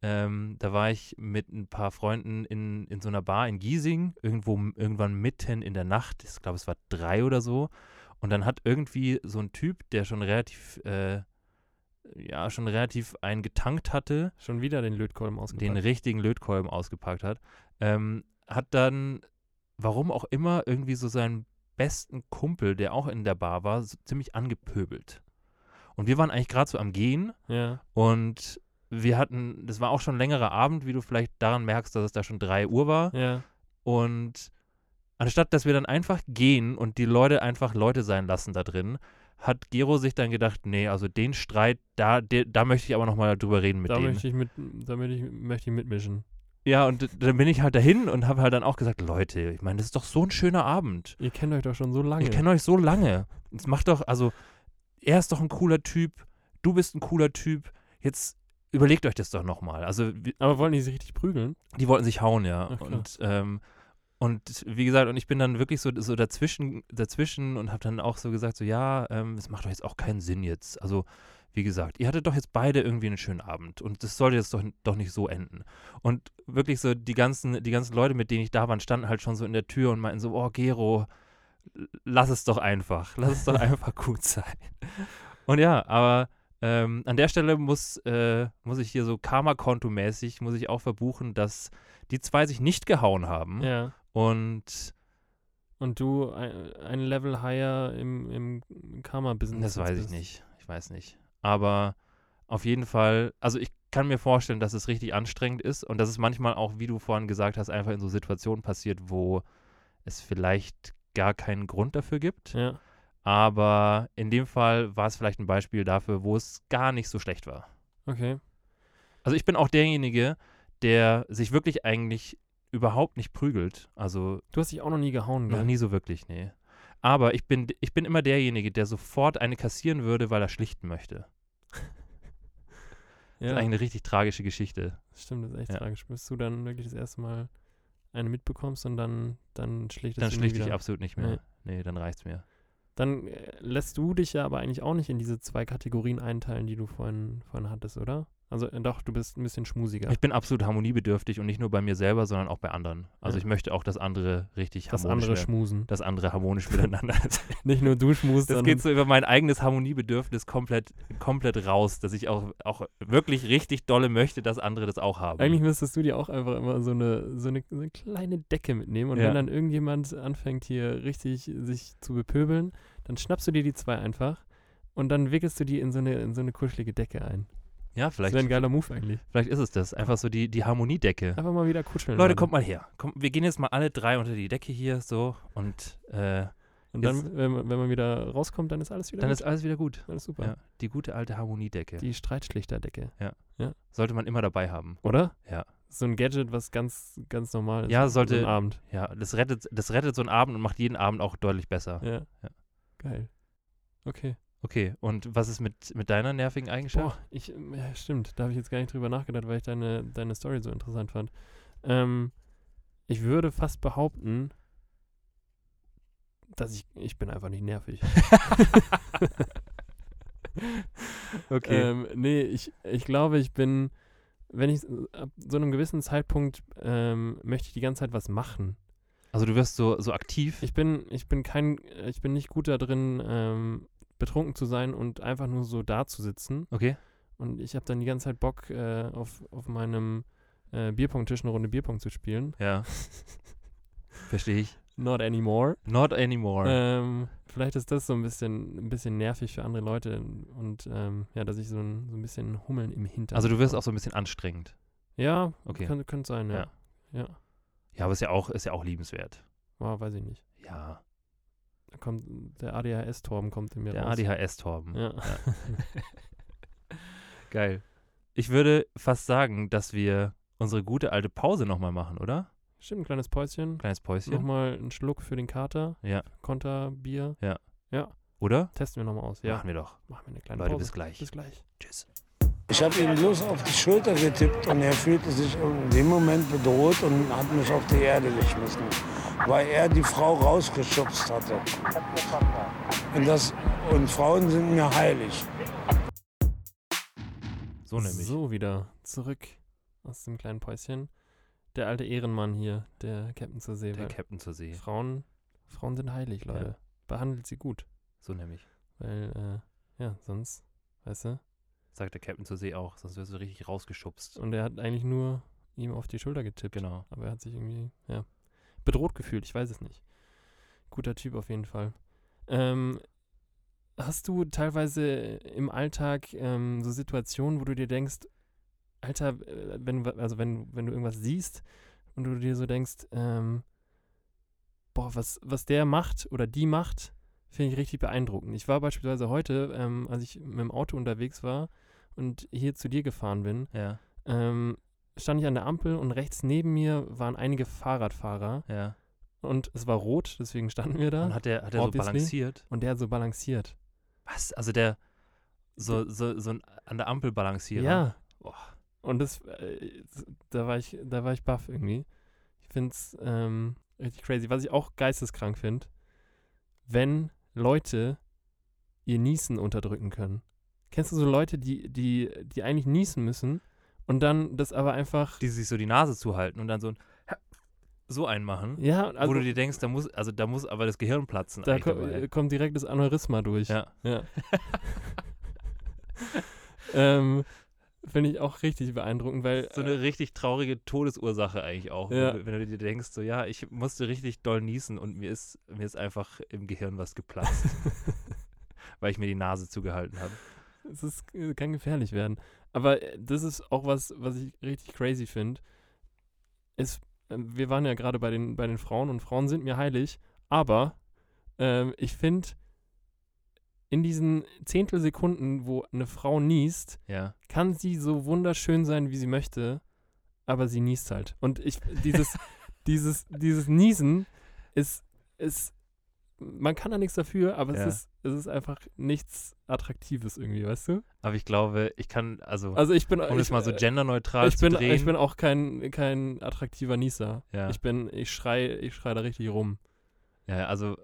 ähm, da war ich mit ein paar Freunden in, in so einer Bar in Giesing, irgendwo irgendwann mitten in der Nacht, ich glaube es war drei oder so. Und dann hat irgendwie so ein Typ, der schon relativ, äh, ja, schon relativ einen getankt hatte, Schon wieder den Lötkolben den ausgepackt. richtigen Lötkolben ausgepackt hat, ähm, hat dann, warum auch immer, irgendwie so seinen besten Kumpel, der auch in der Bar war, so ziemlich angepöbelt. Und wir waren eigentlich gerade so am Gehen Ja, und wir hatten, das war auch schon ein längerer Abend, wie du vielleicht daran merkst, dass es da schon 3 Uhr war. ja. Und anstatt, dass wir dann einfach gehen und die Leute einfach Leute sein lassen da drin, hat Gero sich dann gedacht, nee, also den Streit, da, de, da möchte ich aber nochmal drüber reden mit Da denen. möchte ich mit, da möchte ich, möchte ich mitmischen. Ja, und dann bin ich halt dahin und habe halt dann auch gesagt, Leute, ich meine, das ist doch so ein schöner Abend. Ihr kennt euch doch schon so lange. Ich kenne euch so lange. Es macht doch, also, er ist doch ein cooler Typ, du bist ein cooler Typ. Jetzt überlegt euch das doch nochmal. Also, aber wollen die sich richtig prügeln? die wollten sich hauen, ja. Ach, und, ähm, und wie gesagt, und ich bin dann wirklich so, so dazwischen, dazwischen und habe dann auch so gesagt, so, ja, ähm, es macht doch jetzt auch keinen Sinn jetzt. Also, wie gesagt, ihr hattet doch jetzt beide irgendwie einen schönen Abend und das sollte jetzt doch, doch nicht so enden. Und wirklich so die ganzen, die ganzen Leute, mit denen ich da war, standen halt schon so in der Tür und meinten so, oh, Gero, lass es doch einfach. Lass es doch einfach gut sein. Und ja, aber ähm, an der Stelle muss, äh, muss ich hier so Karma-Konto-mäßig, muss ich auch verbuchen, dass die zwei sich nicht gehauen haben. Ja. Und Und du ein, ein Level higher im, im Karma-Business. das weiß ich bist. nicht. Ich weiß nicht. Aber auf jeden Fall, also ich kann mir vorstellen, dass es richtig anstrengend ist und dass es manchmal auch, wie du vorhin gesagt hast, einfach in so Situationen passiert, wo es vielleicht gar keinen Grund dafür gibt. Ja. Aber in dem Fall war es vielleicht ein Beispiel dafür, wo es gar nicht so schlecht war. Okay. Also ich bin auch derjenige, der sich wirklich eigentlich überhaupt nicht prügelt. Also Du hast dich auch noch nie gehauen, noch gell? nie so wirklich, nee. Aber ich bin, ich bin immer derjenige, der sofort eine kassieren würde, weil er schlichten möchte. Das Ja, ist eigentlich eine richtig tragische Geschichte. stimmt, das ist echt Ja. tragisch. Bis du dann wirklich das erste Mal eine mitbekommst und dann, dann schlichtest Dann du nie schlichte ich wieder. absolut nicht mehr. Nee, dann reicht's mir. Dann äh, lässt du dich ja aber eigentlich auch nicht in diese zwei Kategorien einteilen, die du vorhin, vorhin hattest, oder? Also äh, doch, du bist ein bisschen schmusiger. Ich bin absolut harmoniebedürftig und nicht nur bei mir selber, sondern auch bei anderen. Also Ja. ich möchte auch, dass andere richtig das harmonisch andere schmusen. dass andere harmonisch miteinander sind. Nicht nur du schmusst, Das geht so über mein eigenes Harmoniebedürfnis komplett, komplett raus, dass ich auch, auch wirklich richtig dolle möchte, dass andere das auch haben. Eigentlich müsstest du dir auch einfach immer so eine, so eine, so eine kleine Decke mitnehmen und Ja. wenn dann irgendjemand anfängt hier richtig sich zu bepöbeln, dann schnappst du dir die zwei einfach und dann wickelst du die in so eine, in so eine kuschelige Decke ein. Ja, Das vielleicht, wäre ein geiler Move eigentlich. vielleicht ist es das. Einfach so die, die Harmoniedecke. Einfach mal wieder kuscheln. Leute, kommt mal her. Komm, wir gehen jetzt mal alle drei unter die Decke hier so und äh, Und dann, wenn man, wenn man wieder rauskommt, dann ist alles wieder dann gut. ist alles wieder gut. alles super. Ja, die gute alte Harmoniedecke. Die Streitschlichterdecke, Sollte man immer dabei haben. oder? Ja. So ein Gadget, was ganz, ganz normal ist. Ja, So sollte- ein Abend. Ja, das rettet, das rettet so einen Abend und macht jeden Abend auch deutlich besser. Ja. Ja. Geil. Okay. Okay, und was ist mit, mit deiner nervigen Eigenschaft? Boah, ich, ähm, ja, stimmt. Da habe ich jetzt gar nicht drüber nachgedacht, weil ich deine, deine Story so interessant fand. Ähm, ich würde fast behaupten, dass ich, ich bin einfach nicht nervig. okay. Ähm, nee, ich, ich glaube, ich bin, wenn ich äh, ab so einem gewissen Zeitpunkt ähm, möchte ich die ganze Zeit was machen. also du wirst so, so aktiv. Ich bin, ich bin kein, ich bin nicht gut da drin, ähm, betrunken zu sein und einfach nur so da zu sitzen. Okay. Und ich habe dann die ganze Zeit Bock, äh, auf, auf meinem äh, Bierpong-Tisch eine Runde Bierpong zu spielen. Ja. Verstehe ich. Not anymore. Not anymore. Ähm, vielleicht ist das so ein bisschen, ein bisschen nervig für andere Leute und ähm, ja, dass ich so ein, so ein bisschen Hummeln im Hintern also du wirst auch so ein bisschen anstrengend. Ja, Okay. könnte, könnte sein, ja. Ja. Ja, aber ist ja auch, ist ja auch liebenswert. Wow, weiß ich nicht. Ja. Da kommt der ADHS-Torben kommt in mir Der raus. ADHS-Torben. Ja. Geil. Ich würde fast sagen, dass wir unsere gute alte Pause nochmal machen, oder? Stimmt, ein kleines Päuschen. Kleines Päuschen. Nochmal einen Schluck für den Kater. Ja. Konterbier. Oder? Testen wir nochmal aus. Ja. Machen wir doch. Machen wir eine kleine Leute, Pause. bis gleich. Bis gleich. Tschüss. Ich habe ihm bloß auf die Schulter getippt und er fühlte sich in dem Moment bedroht und hat mich auf die Erde geschmissen, weil er die Frau rausgeschubst hatte. Und, das, und Frauen sind mir heilig. So nämlich. So, wieder zurück aus dem kleinen Päuschen. Der alte Ehrenmann hier, der Captain zur See. Der Captain zur See. Frauen, Frauen sind heilig, Leute. Behandelt sie gut. So nämlich. Weil, äh, ja, sonst, weißt du? Sagt der Captain zur See auch, sonst wirst du richtig rausgeschubst. Und er hat eigentlich nur ihm auf die Schulter getippt. Genau. Aber er hat sich irgendwie, ja, bedroht gefühlt. Ich weiß es nicht. Guter Typ auf jeden Fall. Ähm, hast du teilweise im Alltag ähm, so Situationen, wo du dir denkst, Alter, äh, wenn, also wenn, wenn du irgendwas siehst und du dir so denkst, ähm, boah, was, was der macht oder die macht, finde ich richtig beeindruckend. Ich war beispielsweise heute, ähm, als ich mit dem Auto unterwegs war und hier zu dir gefahren bin, Ja, ähm, stand ich an der Ampel und rechts neben mir waren einige Fahrradfahrer ja. und es war rot, deswegen standen wir da. Und hat der, hat der so balanciert? und der hat so balanciert. Was? Also der so, so, so ein an der Ampel balancieren? Ja. Boah. Und das, äh, da war ich, da war ich baff irgendwie. Ich finde es ähm, richtig crazy. Was ich auch geisteskrank finde, wenn Leute ihr Niesen unterdrücken können. Kennst du so Leute, die, die, die eigentlich niesen müssen und dann das aber einfach. Die sich so die Nase zuhalten und dann so ein so einmachen, ja, also wo du dir denkst, da muss, also da muss aber das Gehirn platzen. da eigentlich ko dabei. äh, kommt direkt das Aneurysma durch. Ja. Ja. ähm, Finde ich auch richtig beeindruckend, weil. so eine richtig traurige Todesursache eigentlich auch. Ja. Wenn, du, wenn du dir denkst, so ja, ich musste richtig doll niesen und mir ist, mir ist einfach im Gehirn was geplatzt, weil ich mir die Nase zugehalten habe. Es ist, äh, kann gefährlich werden. Aber äh, das ist auch was, was ich richtig crazy finde. Ähm, wir waren ja gerade bei den, bei den Frauen und Frauen sind mir heilig, aber ähm, ich finde, in diesen Zehntelsekunden, wo eine Frau niest, Ja. kann sie so wunderschön sein, wie sie möchte, aber sie niest halt. Und ich, dieses, dieses, dieses Niesen ist, ist, man kann da nichts dafür, aber Ja. es, ist, es ist einfach nichts Attraktives irgendwie, weißt du? Aber ich glaube, ich kann, also, Also ich bin, um ich, es mal so äh, genderneutral ich zu bin, drehen. ich bin auch kein, kein attraktiver Nieser. ja. Ich bin, ich schrei, ich schrei da richtig rum. ja, also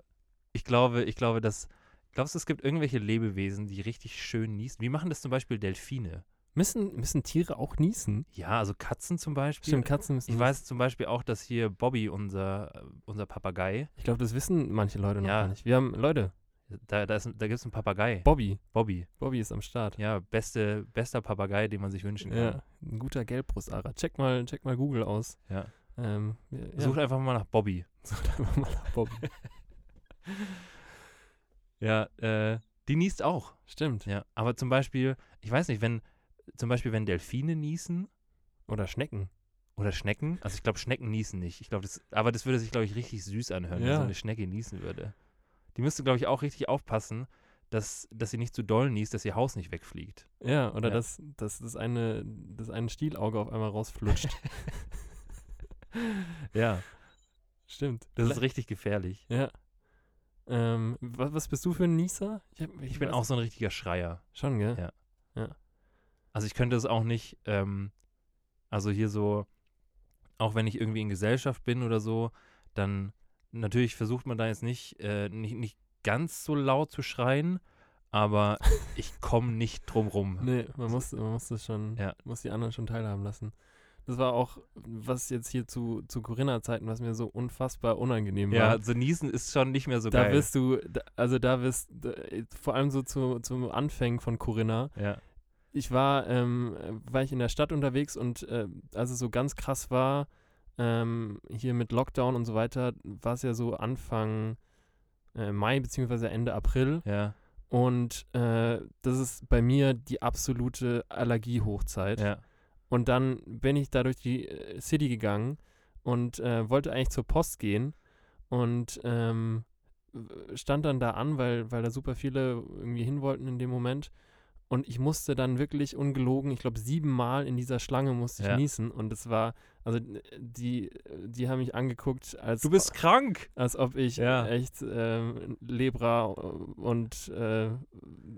ich glaube, ich glaube, dass, glaubst du, es gibt irgendwelche Lebewesen, die richtig schön niesen? Wie machen das zum Beispiel Delfine? Müssen, müssen Tiere auch niesen? Ja, also Katzen zum Beispiel. Stimmt, Katzen müssen Ich weiß zum Beispiel auch, dass hier Bobby, unser, unser Papagei, Ich glaube, das wissen manche Leute noch Ja. gar nicht. Wir haben, Leute, da, da, ist- da gibt es einen Papagei. Bobby. Bobby. Bobby ist am Start. Ja, beste, bester Papagei, den man sich wünschen kann. Ja, ein guter Gelbbrustara. Check mal, check mal Google aus. Ja. Ähm, ja. Sucht einfach mal nach Bobby. Sucht einfach mal nach Bobby. Ja, äh, die niest auch. Stimmt. Ja, aber zum Beispiel, ich weiß nicht, wenn, zum Beispiel, wenn Delfine niesen Oder Schnecken. oder Schnecken, also ich glaube, Schnecken niesen nicht. Ich glaube, das, aber das würde sich, glaube ich, richtig süß anhören, wenn Ja. so eine Schnecke niesen würde. Die müsste, glaube ich, auch richtig aufpassen, dass, dass sie nicht zu doll niest, dass ihr Haus nicht wegfliegt. Ja, oder Ja. Dass, dass das eine, das eine Stielauge auf einmal rausflutscht. Ja, Stimmt. das ist Vielleicht- richtig gefährlich. Ja. Ähm, was, was bist du für ein Nieser? Ich, hab, Ich bin weiß- auch so ein richtiger Schreier. Schon, gell? Ja. Ja. Also ich könnte es auch nicht, ähm, also hier so, auch wenn ich irgendwie in Gesellschaft bin oder so, dann natürlich versucht man da jetzt nicht, äh, nicht, nicht ganz so laut zu schreien, aber ich komme nicht drum rum. Nee, man muss, man muss das schon, Ja. muss die anderen schon teilhaben lassen. Das war auch, was jetzt hier zu, zu Corinna-Zeiten, was mir so unfassbar unangenehm Ja, war. so niesen ist schon nicht mehr so da geil. wirst du, da, also da wirst, da, vor allem so zu, zum Anfängen von Corinna, ja, ich war, ähm, äh, war ich in der Stadt unterwegs und äh, als es so ganz krass war, ähm, hier mit Lockdown und so weiter, war es ja so Anfang äh, Mai beziehungsweise Ende April ja, und äh, das ist bei mir die absolute Allergiehochzeit. ja, Und dann bin ich da durch die äh, City gegangen und äh, wollte eigentlich zur Post gehen und ähm, stand dann da an, weil, weil da super viele irgendwie hin wollten in dem Moment. Und ich musste dann wirklich ungelogen, ich glaube siebenmal in dieser Schlange musste ich Ja. niesen. Und es war, also äh, die, die haben mich angeguckt, als, Du bist krank! als ob ich Ja. echt ähm, Lebra und äh,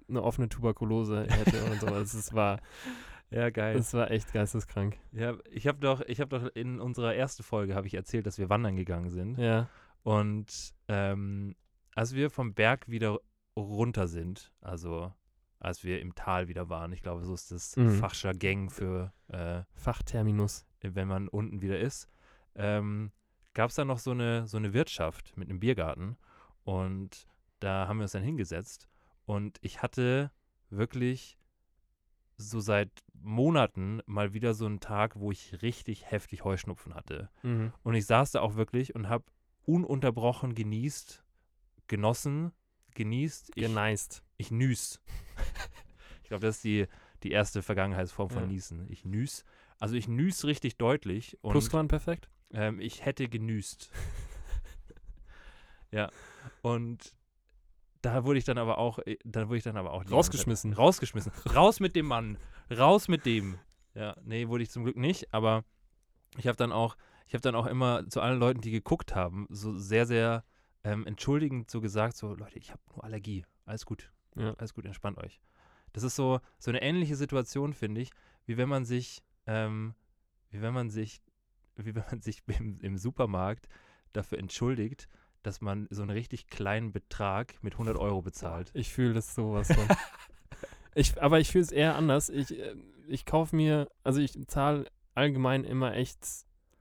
eine offene Tuberkulose hätte und so. Also es war, Ja, geil. es war echt geisteskrank. Ja, ich habe doch, ich habe doch in unserer ersten Folge habe ich erzählt, dass wir wandern gegangen sind. Ja. Und ähm, als wir vom Berg wieder runter sind, also als wir im Tal wieder waren, ich glaube, so ist das Mhm. Fachscher Gang für, äh, Fachterminus. wenn man unten wieder ist, ähm, gab es da noch so eine, so eine Wirtschaft mit einem Biergarten. Und da haben wir uns dann hingesetzt. Und ich hatte wirklich so seit Monaten mal wieder so einen Tag, wo ich richtig heftig Heuschnupfen hatte. Mhm. Und ich saß da auch wirklich und habe ununterbrochen genießt, genossen, genießt. Ich, Geneist. ich nüs. Ich glaube, das ist die, die erste Vergangenheitsform von Ja. Niesen. Ich nüs. Also ich nüs richtig deutlich und Plusquamperfekt? ähm, ich hätte genüst. ja. Und da wurde ich dann aber auch, äh, da wurde ich dann aber auch ganze Zeit- Rausgeschmissen. Rausgeschmissen. Raus mit dem Mann. Raus mit dem. Ja, nee, wurde ich zum Glück nicht, aber ich habe dann auch, ich habe dann auch immer zu allen Leuten, die geguckt haben, so sehr, sehr ähm, entschuldigend so gesagt, so, Leute, ich habe nur Allergie. Alles gut. Ja. Alles gut, entspannt euch. Das ist so, so eine ähnliche Situation, finde ich, wie wenn man sich, ähm, wie wenn man sich, wie wenn man sich im, im Supermarkt dafür entschuldigt, dass man so einen richtig kleinen Betrag mit 100 Euro bezahlt. Ich fühle das sowas von. ich, aber ich fühle es eher anders. Ich, äh, ich kaufe mir, also ich zahle allgemein immer echt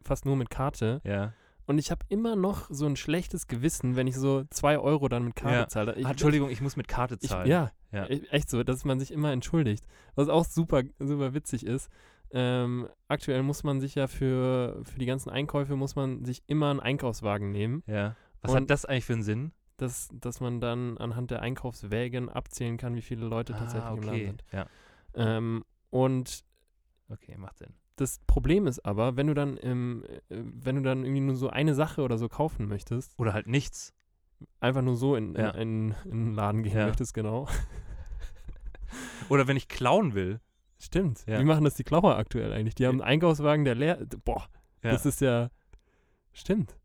fast nur mit Karte. Ja. Und ich habe immer noch so ein schlechtes Gewissen, wenn ich so zwei Euro dann mit Karte Ja. zahle. Ich, ah, Entschuldigung, ich muss mit Karte ich, zahlen. ja, Ja. e- echt so, dass man sich immer entschuldigt. Was auch super, super witzig ist. Ähm, aktuell muss man sich ja für, für die ganzen Einkäufe, muss man sich immer einen Einkaufswagen nehmen. ja. Was Und- hat das eigentlich für einen Sinn? dass, dass man dann anhand der Einkaufswägen abzählen kann, wie viele Leute tatsächlich im Laden Ah, okay. sind. Ja, Ähm, und okay, macht Sinn. Das Problem ist aber, wenn du dann im, äh, wenn du dann irgendwie nur so eine Sache oder so kaufen möchtest, Oder halt nichts. einfach nur so in, in, Ja. in, in einen Laden gehen Ja. möchtest, genau. Oder wenn ich klauen will. Stimmt. Ja. Wie machen das die Klauer aktuell eigentlich? Die haben einen Einkaufswagen, der leer. Boah, das ist ja. Stimmt.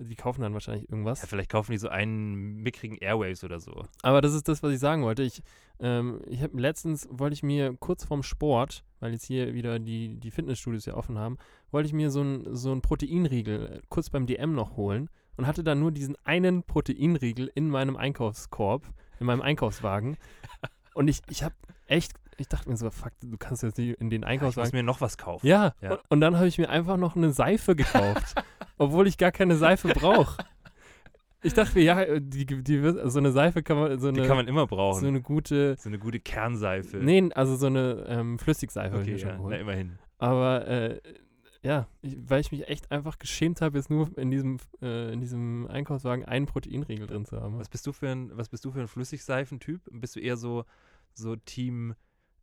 Die kaufen dann wahrscheinlich irgendwas. ja, vielleicht kaufen die so einen mickrigen Airwaves oder so. Aber das ist das, was ich sagen wollte. Ich, ähm, ich habe letztens, wollte ich mir kurz vorm Sport, weil jetzt hier wieder die, die Fitnessstudios ja offen haben, wollte ich mir so ein, so ein Proteinriegel äh, kurz beim DM noch holen und hatte dann nur diesen einen Proteinriegel in meinem Einkaufskorb, in meinem Einkaufswagen. Und ich, ich habe echt ich dachte mir so, fuck, du kannst jetzt nicht in den Ja, ich muss Einkaufswagen. mir noch was kaufen. Ja, Ja. Und, und dann habe ich mir einfach noch eine Seife gekauft, obwohl ich gar keine Seife brauche. Ich dachte mir, ja, die, die, so eine Seife kann man, so Die eine, kann man immer brauchen. so eine gute, So eine gute Kernseife. nee, also so eine ähm, Flüssigseife okay, ja, na, immerhin. Aber äh, ja, ich, weil ich mich echt einfach geschämt habe, jetzt nur in diesem, äh, in diesem Einkaufswagen einen Proteinriegel drin zu haben. Was bist du für ein, was bist du für ein Flüssigseifentyp? Bist du eher so, so Team,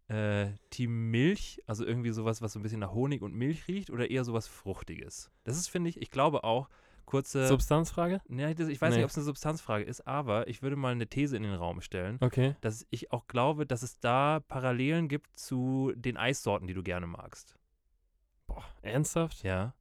äh, Team Milch, also irgendwie sowas, was so ein bisschen nach Honig und Milch riecht, oder eher sowas Fruchtiges? Das ist, finde ich, ich glaube auch, kurze. Substanzfrage? Nee, das, ich weiß Nee. nicht, ob es eine Substanzfrage ist, aber ich würde mal eine These in den Raum stellen, Okay. dass ich auch glaube, dass es da Parallelen gibt zu den Eissorten, die du gerne magst. Boah, ernsthaft? Ja.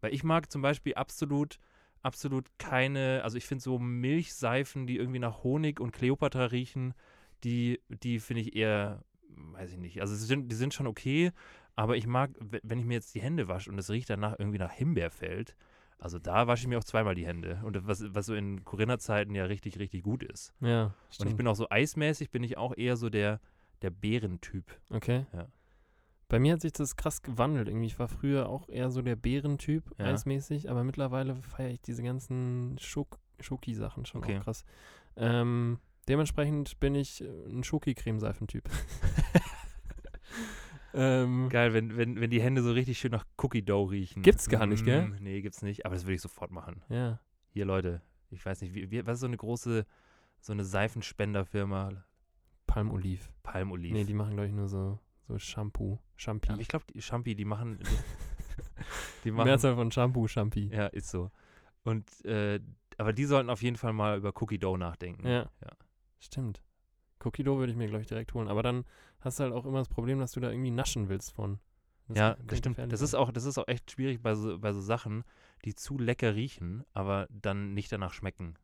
Weil ich mag zum Beispiel absolut, absolut keine, also ich finde so Milchseifen, die irgendwie nach Honig und Kleopatra riechen, die, die finde ich eher, weiß ich nicht, also sie sind, die sind schon okay, aber ich mag, we- wenn ich mir jetzt die Hände wasche und es riecht danach irgendwie nach Himbeerfeld, also da wasche ich mir auch zweimal die Hände. Und was, was so in Corinna-Zeiten ja richtig, richtig gut ist. Ja, Und stimmt. ich bin auch so eismäßig, bin ich auch eher so der, der Beerentyp. Okay. Ja. Bei mir hat sich das krass gewandelt. Irgendwie, ich war früher auch eher so der Bärentyp, Ja. eismäßig, aber mittlerweile feiere ich diese ganzen Schok Schoki-Sachen schon Okay. krass. Ähm, dementsprechend bin ich äh, ein Schoki-Cremeseifentyp. ähm, Geil, wenn, wenn, wenn die Hände so richtig schön nach Cookie Dough riechen. Gibt's gar nicht, gell? Mm, Nee, gibt's nicht, aber das würde ich sofort machen. ja. Hier, Leute, ich weiß nicht, wie, wie, was ist so eine große, so eine Seifenspenderfirma? Palmoliv. Palmolive. Nee, die machen, glaube ich, nur so, so Shampoo. Shampoo. aber ich glaube, die Champi, die machen. Die, die machen Mehrzahl von Shampoo, Champi. ja, ist so. Und, äh, aber die sollten auf jeden Fall mal über Cookie Dough nachdenken. Ja. Ja. Stimmt. Cookie Dough würde ich mir, glaube ich, direkt holen. Aber dann hast du halt auch immer das Problem, dass du da irgendwie naschen willst von. ja, kann das stimmt. Das ist, auch, das ist auch echt schwierig bei so, bei so Sachen, die zu lecker riechen, aber dann nicht danach schmecken.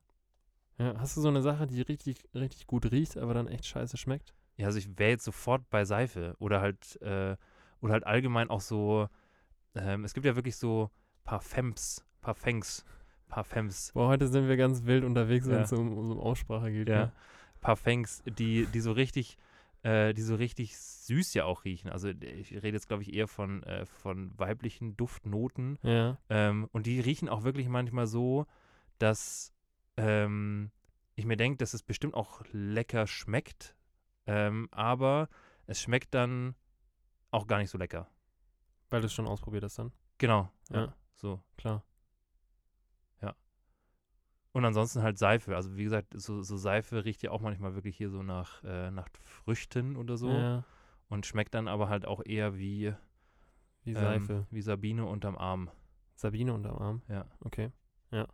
Ja, hast du so eine Sache, die richtig, richtig gut riecht, aber dann echt scheiße schmeckt? Ja, also ich wäre jetzt sofort bei Seife oder halt, äh, oder halt allgemein auch so, ähm, es gibt ja wirklich so Parfums, Parfums, Parfums, Boah, heute sind wir ganz wild unterwegs, wenn Ja. es um, um Aussprache geht. ja, ne? Parfums, die, die so richtig, äh, die so richtig süß ja auch riechen. Also ich rede jetzt, glaube ich, eher von, äh, von weiblichen Duftnoten. Ja. Ähm, und die riechen auch wirklich manchmal so, dass ähm, ich mir denke, dass es bestimmt auch lecker schmeckt, ähm, aber es schmeckt dann auch gar nicht so lecker. Weil du es schon ausprobiert hast dann. Genau. Ja. Ja. So. Klar. Und ansonsten halt Seife. Also wie gesagt, so, so Seife riecht ja auch manchmal wirklich hier so nach, äh, nach Früchten oder so. Ja. Und schmeckt dann aber halt auch eher wie, Wie ähm, Seife. wie Sabine unterm Arm. Sabine unterm Arm. Ja, Okay. Ja.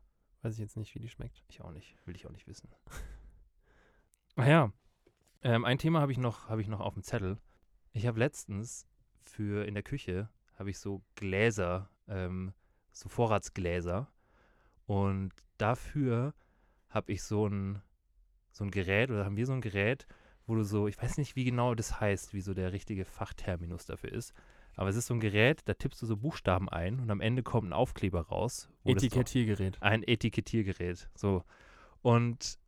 Weiß ich jetzt nicht, wie die schmeckt. ich auch nicht. Will ich auch nicht wissen. Ach ja. Ähm, ein Thema habe ich, noch- habe ich noch auf dem Zettel. Ich habe letztens für in der Küche habe ich so Gläser, ähm, so Vorratsgläser. Und dafür habe ich so ein, so ein Gerät, oder haben wir so ein Gerät, wo du so, ich weiß nicht, wie genau das heißt, wie so der richtige Fachterminus dafür ist. Aber es ist so ein Gerät, da tippst du so Buchstaben ein und am Ende kommt ein Aufkleber raus. Etikettiergerät. ein Etikettiergerät. So. Und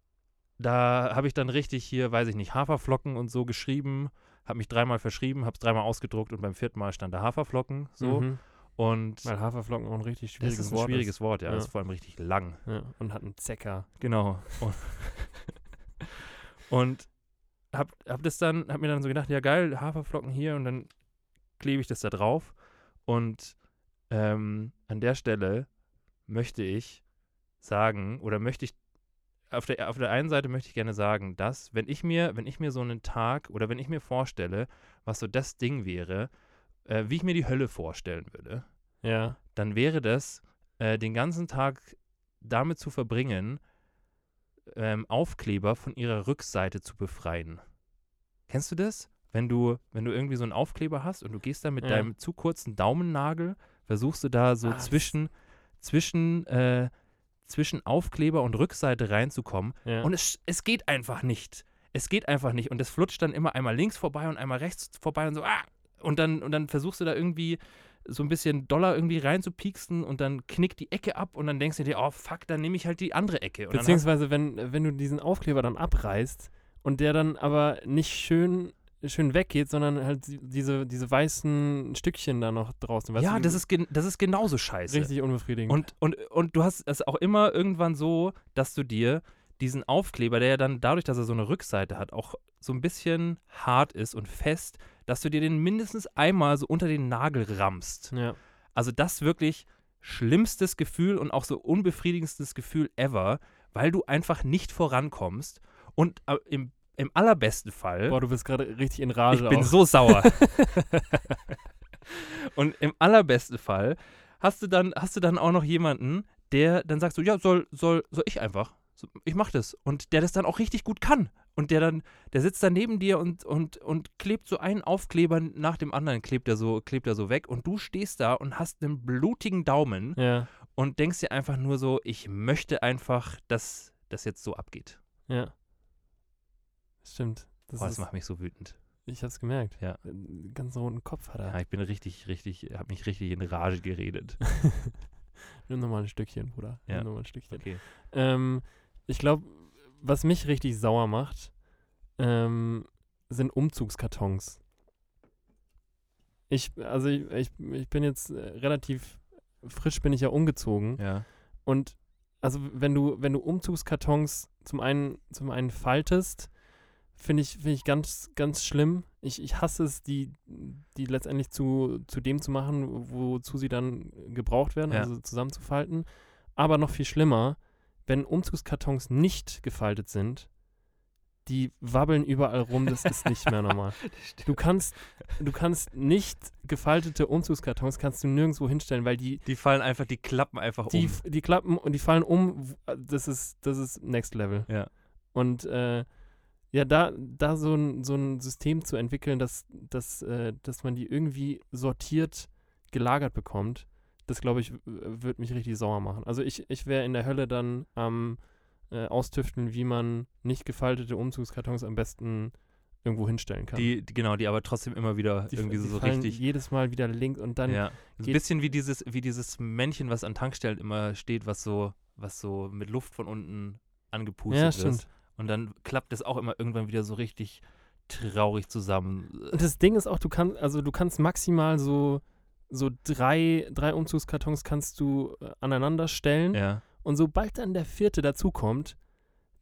da habe ich dann richtig hier, weiß ich nicht, Haferflocken und so geschrieben, habe mich dreimal verschrieben, habe es dreimal ausgedruckt und beim vierten Mal stand da Haferflocken. So. Mhm. Und Weil Haferflocken auch ein richtig schwieriges das ist ein Wort schwieriges Wort, ja. Ja. Das ist vor allem richtig lang. ist. Ja. Und hat einen Zecker. Genau. Und, und hab, hab das dann, hab mir dann so gedacht, ja geil, Haferflocken hier und dann klebe ich das da drauf. Und ähm, an der Stelle möchte ich sagen, oder möchte ich, auf der, auf der einen Seite möchte ich gerne sagen, dass, wenn ich mir, wenn ich mir so einen Tag oder wenn ich mir vorstelle, was so das Ding wäre, äh, wie ich mir die Hölle vorstellen würde, Ja. dann wäre das, äh, den ganzen Tag damit zu verbringen, ähm, Aufkleber von ihrer Rückseite zu befreien. Kennst du das? Wenn du, wenn du irgendwie so einen Aufkleber hast und du gehst da mit Ja. deinem zu kurzen Daumennagel, versuchst du da so Ah, das- zwischen, zwischen, äh, zwischen Aufkleber und Rückseite reinzukommen ja. und es, es geht einfach nicht. Es geht einfach nicht. Und es flutscht dann immer einmal links vorbei und einmal rechts vorbei und so, ah! Und dann, und dann versuchst du da irgendwie so ein bisschen Dollar irgendwie reinzupieksen und dann knickt die Ecke ab und dann denkst du dir, oh fuck, dann nehme ich halt die andere Ecke. Und Beziehungsweise, wenn, wenn du diesen Aufkleber dann abreißt und der dann aber nicht schön schön weggeht, sondern halt die- diese, diese weißen Stückchen da noch draußen. Weißt ja, du, das ist, das ist genauso scheiße. richtig unbefriedigend. Und, und, und du hast es auch immer irgendwann so, dass du dir diesen Aufkleber, der ja dann dadurch, dass er so eine Rückseite hat, auch so ein bisschen hart ist und fest, dass du dir den mindestens einmal so unter den Nagel rammst. ja. Also das wirklich schlimmstes Gefühl und auch so unbefriedigendstes Gefühl ever, weil du einfach nicht vorankommst und äh, im, im allerbesten Fall Boah, du bist gerade richtig in Rage. ich bin auch. so sauer. und im allerbesten Fall hast du dann, hast du dann auch noch jemanden, der dann sagst du, ja, soll, soll, soll ich einfach. So, Ich mach das. Und der das dann auch richtig gut kann. Und der dann, der sitzt da neben dir und, und, und klebt so einen Aufkleber nach dem anderen, klebt er so, klebt er so weg. Und du stehst da und hast einen blutigen Daumen Ja, und denkst dir einfach nur so, ich möchte einfach, dass das jetzt so abgeht. ja. Stimmt. Das Boah, das ist, macht mich so wütend. ich hab's gemerkt. Ja. Einen Ganz roten Kopf hat er. Ja, ich bin richtig, richtig, hab mich richtig in Rage geredet. Nimm nochmal ein Stückchen, Bruder. Ja. Nimm nochmal ein Stückchen. Okay. Ähm, ich glaube, was mich richtig sauer macht, ähm, sind Umzugskartons. Ich, also ich, ich, ich bin jetzt äh, relativ frisch bin ich ja umgezogen Ja. und also wenn du wenn du Umzugskartons zum einen zum einen faltest, finde ich finde ich ganz ganz schlimm. Ich, ich hasse es, die die letztendlich zu zu dem zu machen, wozu sie dann gebraucht werden, Ja. also zusammenzufalten. Aber noch viel schlimmer, wenn Umzugskartons nicht gefaltet sind, die wabbeln überall rum, das ist nicht mehr normal. Du kannst, du kannst nicht gefaltete Umzugskartons kannst du nirgendwo hinstellen, weil die, Die fallen einfach, die klappen einfach die, um. die klappen und die fallen um. Das ist, das ist Next Level. Ja. Und äh, ja, da, da so ein, so ein System zu entwickeln, dass, dass, äh, dass man die irgendwie sortiert gelagert bekommt, das glaube ich, w- wird mich richtig sauer machen. Also ich, ich wäre in der Hölle dann am äh, austüfteln, wie man nicht gefaltete Umzugskartons am besten irgendwo hinstellen kann. Die, die, genau, die aber trotzdem immer wieder Die- irgendwie so fallen richtig. jedes Mal wieder links und dann ja. Ein bisschen wie dieses, wie dieses Männchen, was an Tankstellen immer steht, was so, was so mit Luft von unten angepustet ja, stimmt. Und dann klappt es auch immer irgendwann wieder so richtig traurig zusammen. Und das Ding ist auch, du kannst, also du kannst maximal so, so drei, drei Umzugskartons kannst du äh, aneinander stellen. Ja. Und sobald dann der vierte dazukommt,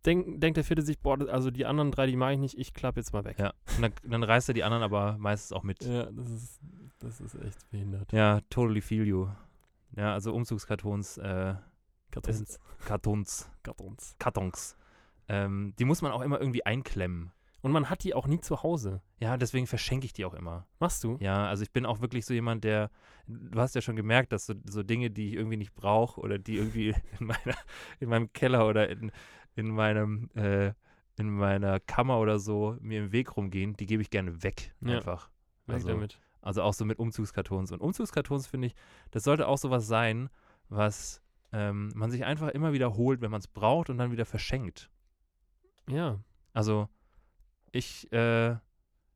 denk, denkt der vierte sich, boah, also die anderen drei, die mache ich nicht, ich klappe jetzt mal weg. Ja. Und dann, dann reißt er die anderen aber meistens auch mit. Ja, das ist, das ist echt behindert. Ja, totally feel you. Ja, also Umzugskartons, äh, Kartons. Kartons, Kartons. Kartons. Ähm, die muss man auch immer irgendwie einklemmen. Und man hat die auch nie zu Hause. Ja, deswegen verschenke ich die auch immer. Machst du? Ja, also ich bin auch wirklich so jemand, der, du hast ja schon gemerkt, dass so, so Dinge, die ich irgendwie nicht brauche oder die irgendwie in, meiner, in meinem Keller oder in, in meinem, äh, in meiner Kammer oder so mir im Weg rumgehen, die gebe ich gerne weg. Ja. Einfach. Also, damit. also auch so mit Umzugskartons. Und Umzugskartons finde ich, das sollte auch sowas sein, was ähm, man sich einfach immer wieder holt, wenn man es braucht und dann wieder verschenkt. Ja, Also ich, äh,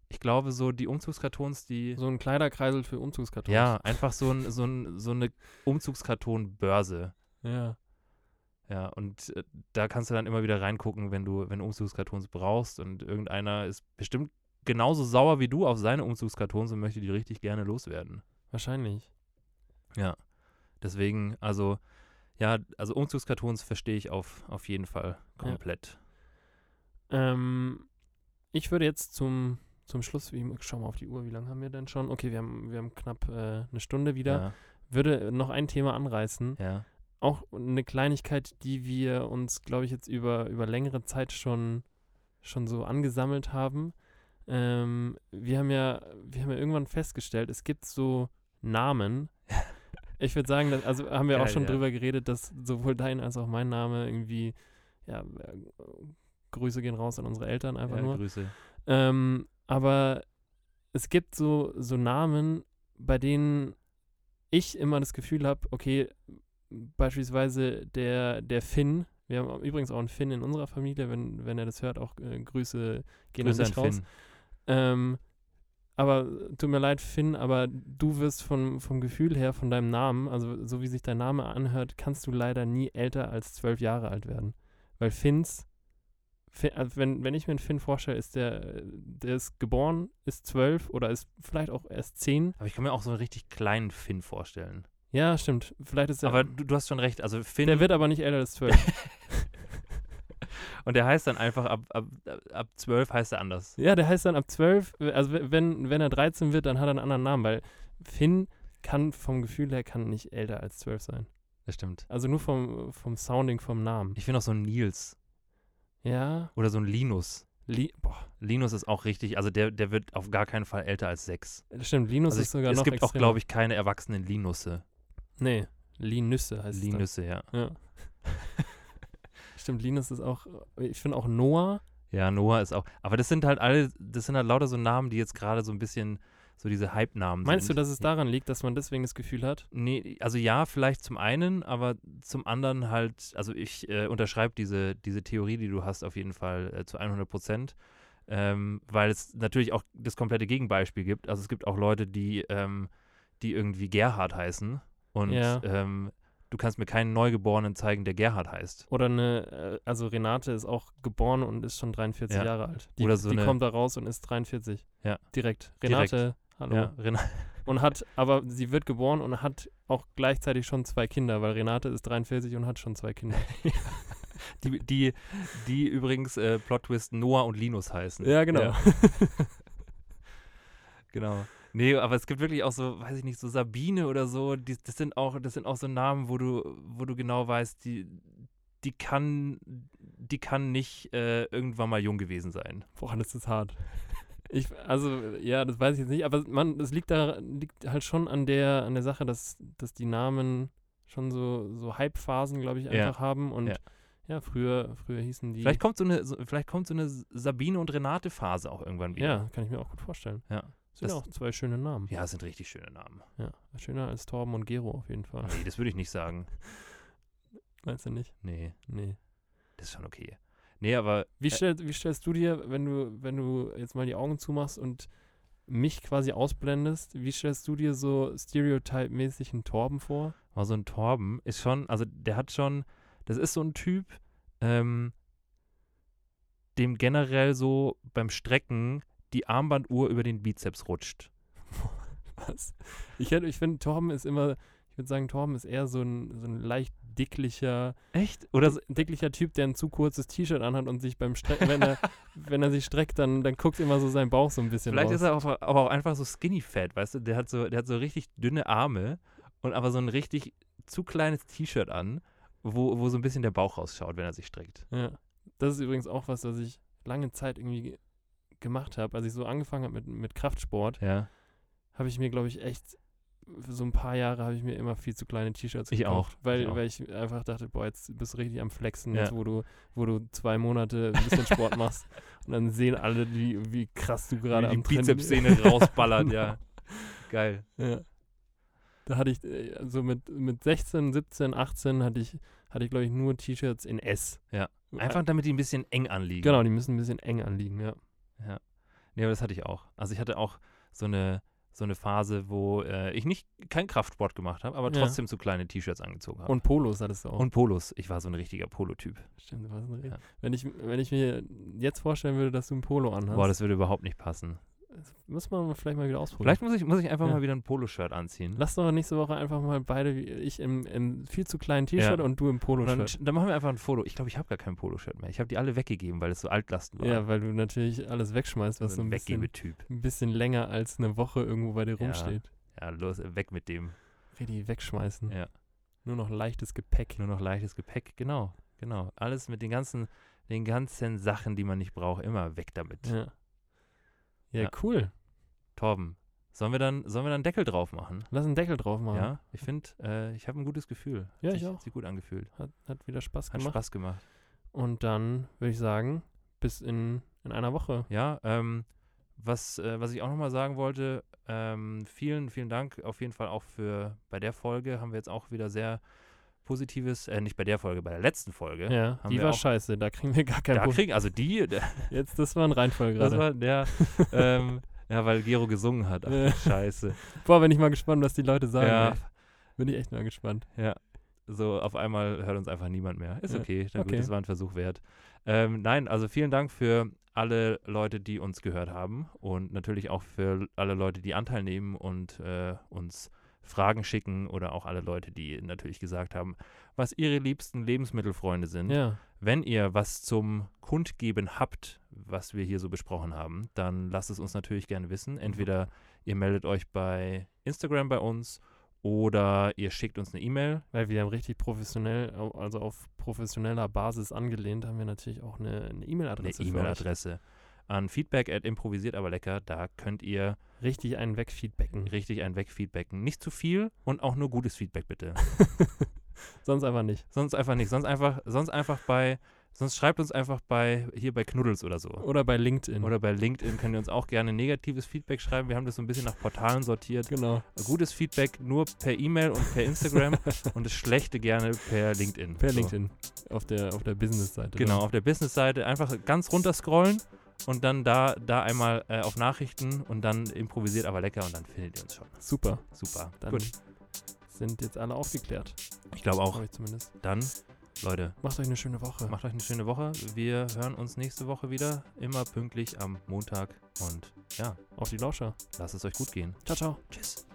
ich glaube so die Umzugskartons, die so ein Kleiderkreisel für Umzugskartons. ja, einfach so, ein, so, ein, so eine Umzugskartonbörse. Ja. Ja, und äh, da kannst du dann immer wieder reingucken, wenn du, wenn du Umzugskartons brauchst und irgendeiner ist bestimmt genauso sauer wie du auf seine Umzugskartons und möchte die richtig gerne loswerden. Wahrscheinlich. Deswegen, also, ja, also Umzugskartons verstehe ich auf, auf jeden Fall komplett. Ähm, ich würde jetzt zum, zum Schluss, wie, schau mal auf die Uhr, wie lange haben wir denn schon? Okay, wir haben, wir haben knapp äh, eine Stunde wieder. Ja, Würde noch ein Thema anreißen. ja, Auch eine Kleinigkeit, die wir uns, glaube ich, jetzt über, über längere Zeit schon, schon so angesammelt haben. Ähm, wir haben ja, wir haben ja irgendwann festgestellt, es gibt so Namen. Ich würde sagen, dass, also haben wir auch Geil, schon ja. drüber geredet, dass sowohl dein als auch mein Name irgendwie, ja, Grüße gehen raus an unsere Eltern einfach ja nur. Grüße. Ähm, aber es gibt so, so Namen, bei denen ich immer das Gefühl habe, okay, beispielsweise der, der Finn, wir haben übrigens auch einen Finn in unserer Familie, wenn, wenn er das hört, auch äh, Grüße gehen Grüße an dich raus. Finn. Ähm, aber tut mir leid, Finn, aber du wirst von, vom Gefühl her, von deinem Namen, also so wie sich dein Name anhört, kannst du leider nie älter als zwölf Jahre alt werden. Weil Finns Fi- also wenn, wenn ich mir einen Finn vorstelle, ist der, der ist geboren, ist zwölf oder ist vielleicht auch erst zehn. Aber ich kann mir auch so einen richtig kleinen Finn vorstellen. Ja, stimmt. Vielleicht ist er. Aber du, du hast schon recht. Also Finn. der wird aber nicht älter als zwölf. und der heißt dann einfach ab, ab, ab 12 heißt er anders. ja, der heißt dann ab zwölf, also w- wenn, wenn er 13 wird, dann hat er einen anderen Namen, weil Finn kann vom Gefühl her kann nicht älter als zwölf sein. Das stimmt. Also nur vom, vom Sounding vom Namen. Ich finde auch so ein Nils Ja, oder so ein Linus. Li boah, Linus ist auch richtig, also der, der wird auf gar keinen Fall älter als sechs. stimmt, Linus Also ist ich, sogar es noch gibt auch, extremer. glaube ich, keine erwachsenen Linusse. Nee, Linüsse heißt es. Linusse, ja. Ja. stimmt, Linus ist auch, ich finde auch Noah, Ja, Noah ist auch. Aber das sind halt alle, das sind halt lauter so Namen, die jetzt gerade so ein bisschen so diese Hype-Namen meinst du, sind. dass es daran liegt, dass man deswegen das Gefühl hat? Nee, also ja, vielleicht zum einen, aber zum anderen halt, also ich äh, unterschreibe diese, diese Theorie, die du hast, auf jeden Fall äh, zu 100 Prozent, ähm, weil es natürlich auch das komplette Gegenbeispiel gibt. Also es gibt auch Leute, die, ähm, die irgendwie Gerhard heißen und Ja. ähm, du kannst mir keinen Neugeborenen zeigen, der Gerhard heißt. Oder eine, äh, also Renate ist auch geboren und ist schon 43 Ja. Jahre alt. Die, Oder so die eine- kommt da raus und ist 43. Ja. Direkt. Direkt. Renate, hallo. Ja, Ren Und hat, aber sie wird geboren und hat auch gleichzeitig schon zwei Kinder, weil Renate ist 43 und hat schon zwei Kinder. die, die, die übrigens äh, Plot Twist Noah und Linus heißen. Ja, genau. Genau. Nee, aber es gibt wirklich auch so, weiß ich nicht, so Sabine oder so, die, das sind auch, das sind auch so Namen, wo du, wo du genau weißt, die, die kann, die kann nicht äh, irgendwann mal jung gewesen sein. Boah, das ist hart. Ich, also, ja, das weiß ich jetzt nicht, aber man, das liegt da, liegt halt schon an der, an der Sache, dass, dass die Namen schon so, so Hype-Phasen, glaube ich, Ja. einfach haben. Und Ja. ja, früher, früher hießen die. Vielleicht kommt so eine, so, vielleicht kommt so eine Sabine und Renate Phase auch irgendwann wieder. ja, kann ich mir auch gut vorstellen. Ja. Das sind Das- auch zwei schöne Namen. Ja, das sind richtig schöne Namen. Ja, schöner als Torben und Gero auf jeden Fall. Nee, das würde ich nicht sagen. Meinst du nicht? Nee, Nee. das ist schon okay. Nee, aber Wie, Äh, stell, wie stellst du dir, wenn du, wenn du jetzt mal die Augen zumachst und mich quasi ausblendest, wie stellst du dir so stereotype-mäßig einen Torben vor? Aber so ein Torben ist schon, also der hat schon, das ist so ein Typ, ähm, dem generell so beim Strecken die Armbanduhr über den Bizeps rutscht. Was? Ich, ich finde, Torben ist immer, ich würde sagen, Torben ist eher so ein, so ein leicht dicklicher, Echt? Oder so, dicklicher Typ, der ein zu kurzes T-Shirt anhat und sich beim Strecken, wenn er, wenn er sich streckt, dann, dann guckt immer so sein Bauch so ein bisschen vielleicht raus. ist er auch, aber auch einfach so skinny fat, weißt du? Der hat so, der hat so richtig dünne Arme und aber so ein richtig zu kleines T-Shirt an, wo, wo so ein bisschen der Bauch rausschaut, wenn er sich streckt. Ja. Das ist übrigens auch was, was ich lange Zeit irgendwie ge- gemacht habe. Als ich so angefangen habe mit, mit Kraftsport, Ja. habe ich mir, glaube ich, echt so ein paar Jahre habe ich mir immer viel zu kleine T-Shirts Ich gekauft. auch, Weil, ich auch. weil ich einfach dachte, boah, jetzt bist du richtig am Flexen, Ja. jetzt wo du, wo du zwei Monate ein bisschen Sport machst. Und dann sehen alle, wie, wie krass du gerade die am Trainieren- Bizepssehne rausballert, ja. Geil. Ja. Da hatte ich, äh, so mit, mit 16, 17, 18 hatte ich, hatte ich, glaube ich, nur T-Shirts in S. Ja. Einfach damit die ein bisschen eng anliegen. Genau, die müssen ein bisschen eng anliegen, ja. Nee, aber das hatte ich auch. Also ich hatte auch so eine, so eine Phase, wo äh, ich nicht keinen Kraftsport gemacht habe, aber Ja. trotzdem so kleine T-Shirts angezogen habe. Und Polos hattest du auch. Und Polos. Ich war so ein richtiger Polo-Typ. Stimmt, du warst ein Ja. wenn, ich, wenn ich mir jetzt vorstellen würde, dass du ein Polo anhast, Boah, das würde überhaupt nicht passen. Das muss man vielleicht mal wieder ausprobieren. Vielleicht muss ich, muss ich einfach Ja. mal wieder ein Poloshirt anziehen. Lass doch nächste Woche einfach mal beide, wie ich im, im viel zu kleinen T-Shirt Ja. und du im Und dann, Poloshirt. dann machen wir einfach ein Foto. Ich glaube, ich habe gar kein Poloshirt mehr. Ich habe die alle weggegeben, weil es so Altlasten war. Ja, weil du natürlich alles wegschmeißt, was so ein bisschen, ein bisschen länger als eine Woche irgendwo bei dir Ja. rumsteht. Ja, los, weg mit dem. Richtig wegschmeißen. Ja. Nur noch leichtes Gepäck. Nur noch leichtes Gepäck. Genau, genau. Alles mit den ganzen, den ganzen Sachen, die man nicht braucht, immer weg damit. Ja. Ja, Ja. cool. Torben, sollen wir dann, sollen wir dann einen Deckel drauf machen? Lass einen Deckel drauf machen. Ja, ich finde, äh, ich habe ein gutes Gefühl. Hat Ja, ich sich, auch. Sich gut angefühlt. Hat, hat wieder Spaß Hat gemacht. Spaß gemacht. Und dann würde ich sagen, bis in, in einer Woche. Ja, ähm, was, äh, was ich auch nochmal sagen wollte, ähm, vielen, vielen Dank auf jeden Fall auch für, bei der Folge haben wir jetzt auch wieder sehr positives, äh, nicht bei der Folge, bei der letzten Folge. Ja, die war auch- scheiße. Da kriegen wir gar keinen Da Punkt. kriegen, also die, Jetzt, das war ein Reinfall das gerade. war der, ähm, ja, weil Gero gesungen hat. Ach, Ja. Scheiße. Boah, bin ich mal gespannt, was die Leute sagen. Ja, ey. Bin ich echt mal gespannt. ja. so auf einmal hört uns einfach niemand mehr. Ist Ja, okay, na gut, okay. das war ein Versuch wert. Ähm, nein, also vielen Dank für alle Leute, die uns gehört haben und natürlich auch für alle Leute, die Anteil nehmen und äh, uns Fragen schicken oder auch alle Leute, die natürlich gesagt haben, was ihre liebsten Lebensmittelfreunde sind. Ja, Wenn ihr was zum Kundgeben habt, was wir hier so besprochen haben, dann lasst es uns natürlich gerne wissen. Entweder ihr meldet euch bei Instagram bei uns oder ihr schickt uns eine E-Mail. weil wir haben richtig professionell, also auf professioneller Basis angelehnt, haben wir natürlich auch eine eine Eine E-Mail-Adresse. E-Mail-Adresse an feedback at improvisiert aber lecker. Da könnt ihr Richtig einen wegfeedbacken. richtig ein Wegfeedbacken. Nicht zu viel und auch nur gutes Feedback bitte. Sonst einfach nicht. sonst einfach nicht. Sonst einfach, sonst einfach bei, sonst schreibt uns einfach bei, hier bei Knuddels oder so. Oder bei LinkedIn. Oder bei LinkedIn könnt ihr uns auch gerne negatives Feedback schreiben. Wir haben das so ein bisschen nach Portalen sortiert. genau. Gutes Feedback nur per E-Mail und per Instagram und das Schlechte gerne per LinkedIn. Per So. LinkedIn. Auf der, auf der Business-Seite. Genau, dann. auf der Business-Seite einfach ganz runter scrollen und dann da, da einmal äh, auf Nachrichten und dann improvisiert aber lecker und dann findet ihr uns schon. Super. Super. Dann Gut. sind jetzt alle aufgeklärt. Ich glaube auch. Ich zumindest. Dann, Leute, Macht euch eine schöne Woche. macht euch eine schöne Woche. Wir hören uns nächste Woche wieder. Immer pünktlich am Montag. Und ja, Auf die Lauscher. lasst es euch gut gehen. Ciao, ciao. Tschüss.